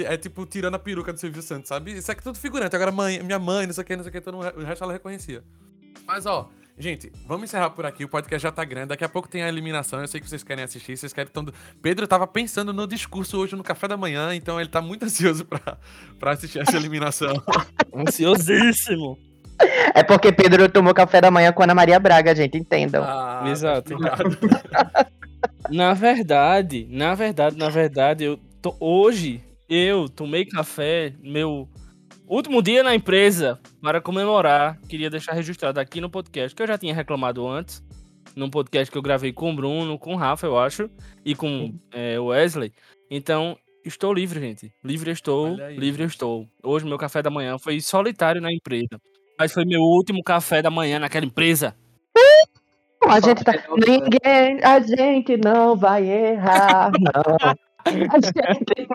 É tipo tirando a peruca do Silvio Santos, sabe? Isso aqui é tudo figurante. Agora, mãe, minha mãe, não sei o que, não sei o que, todo o resto ela reconhecia. Mas, ó, gente, vamos encerrar por aqui. O podcast já tá grande. Daqui a pouco tem a eliminação. Eu sei que vocês querem assistir, vocês querem. Tão... Pedro tava pensando no discurso hoje no café da manhã, então ele tá muito ansioso pra, pra assistir essa eliminação. Ansiosíssimo. É porque Pedro tomou café da manhã com Ana Maria Braga, gente, entendam. Ah, Exato. obrigado. Na verdade, na verdade, na verdade, eu tô- hoje eu tomei café, meu último dia na empresa, para comemorar. Queria deixar registrado aqui no podcast, que eu já tinha reclamado antes, num podcast que eu gravei com o Bruno, com o Rafa, eu acho, e com é, o Wesley. Então, estou livre, gente. Livre estou, livre gente. estou. Hoje meu café da manhã foi solitário na empresa. Mas foi meu último café da manhã naquela empresa. A gente tá. Ninguém, a gente não vai errar, não. A gente...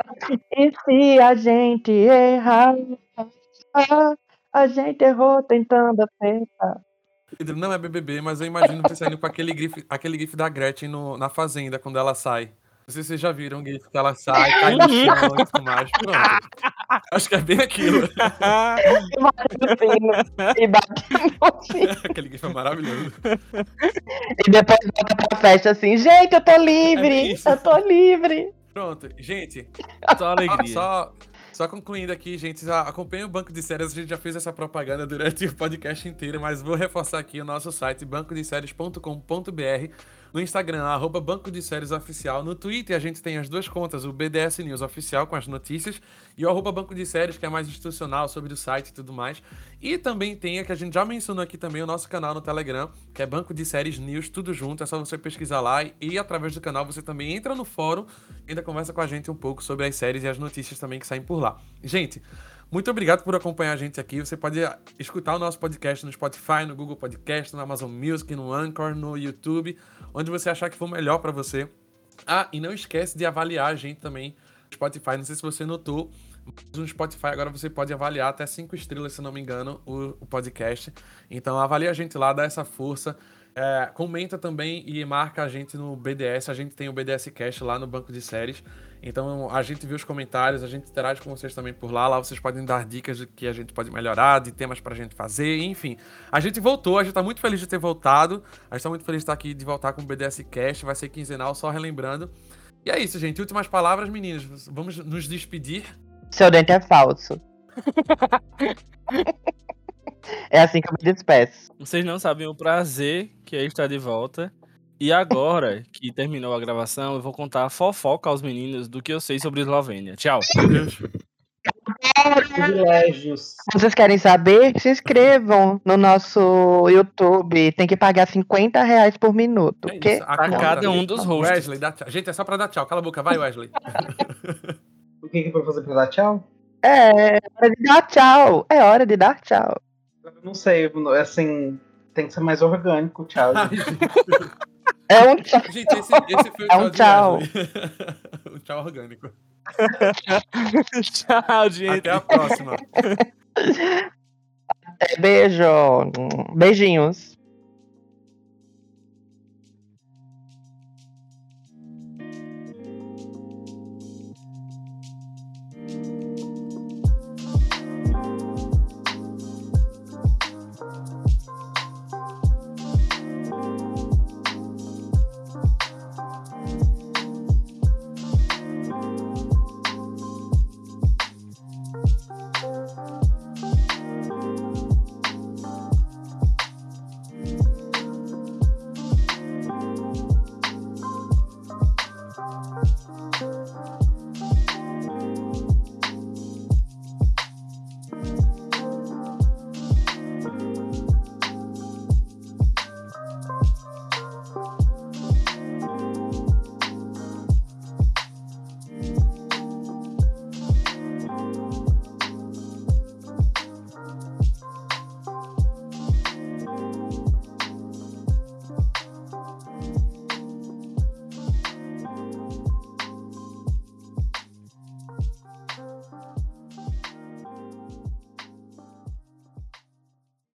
E se a gente errar, a gente errou tentando acertar. Pedro não é BBB, mas eu imagino você saindo com aquele gif, aquele gif da Gretchen no- na fazenda, quando ela sai. Não sei se vocês já viram o gif que ela sai, cai no chão e tudo mais. Pronto. Acho que é bem aquilo. E bate no e aquele gif é maravilhoso. E depois volta pra festa assim, gente, eu tô É livre, isso. eu tô livre. Pronto, gente, Só alegria. só, só concluindo aqui, gente, já acompanha o Banco de Séries, a gente já fez essa propaganda durante o podcast inteiro, mas vou reforçar aqui o nosso site, bancodeséries.com.br, no Instagram, arroba Banco de Séries Oficial, no Twitter a gente tem as duas contas, o BDS News Oficial com as notícias e o arroba Banco de Séries, que é mais institucional sobre o site e tudo mais. E também tem a que a gente já mencionou aqui também, o nosso canal no Telegram, que é Banco de Séries News, tudo junto, é só você pesquisar lá e, e através do canal você também entra no fórum e ainda conversa com a gente um pouco sobre as séries e as notícias também que saem por lá. Gente, muito obrigado por acompanhar a gente aqui. Você pode ah, escutar o nosso podcast no Spotify, no Google Podcast, no Amazon Music, no Anchor, no YouTube, onde você achar que for melhor pra você. Ah, e não esquece de avaliar a gente também no Spotify. Não sei se você notou, mas no Spotify agora você pode avaliar até cinco estrelas, se não me engano, o, o podcast. Então avalie a gente lá, dá essa força. É, comenta também e marca a gente no BDS. A gente tem o BDS Cast lá no banco de séries. Então a gente vê os comentários, a gente interage com vocês também por lá. Lá vocês podem dar dicas de que a gente pode melhorar, de temas pra gente fazer, enfim. A gente voltou, a gente tá muito feliz de ter voltado. A gente tá muito feliz de estar aqui, de voltar com o BDS Cast. Vai ser quinzenal, só relembrando. E é isso, gente. Últimas palavras, meninos. Vamos nos despedir. Seu dente é falso. É assim que eu me despeço. Vocês não sabem o prazer que é estar de volta. E agora que terminou a gravação, eu vou contar a fofoca aos meninos do que eu sei sobre Eslovênia. Tchau. Privilégios. Vocês querem saber? Se inscrevam no nosso YouTube. Tem que pagar 50 reais por minuto. É isso, a conta. cada um dos hosts. Wesley, dá tchau. Gente, é só pra dar tchau. Cala a boca, vai, Wesley. O que que é pra fazer pra dar tchau? É hora de dar tchau. É hora de dar tchau. Eu Não sei, assim, tem que ser mais orgânico, tchau. É um tchau. Gente, esse, esse foi o É um tchau. o tchau orgânico. Tchau, gente. Até a próxima. É, beijo. Beijinhos.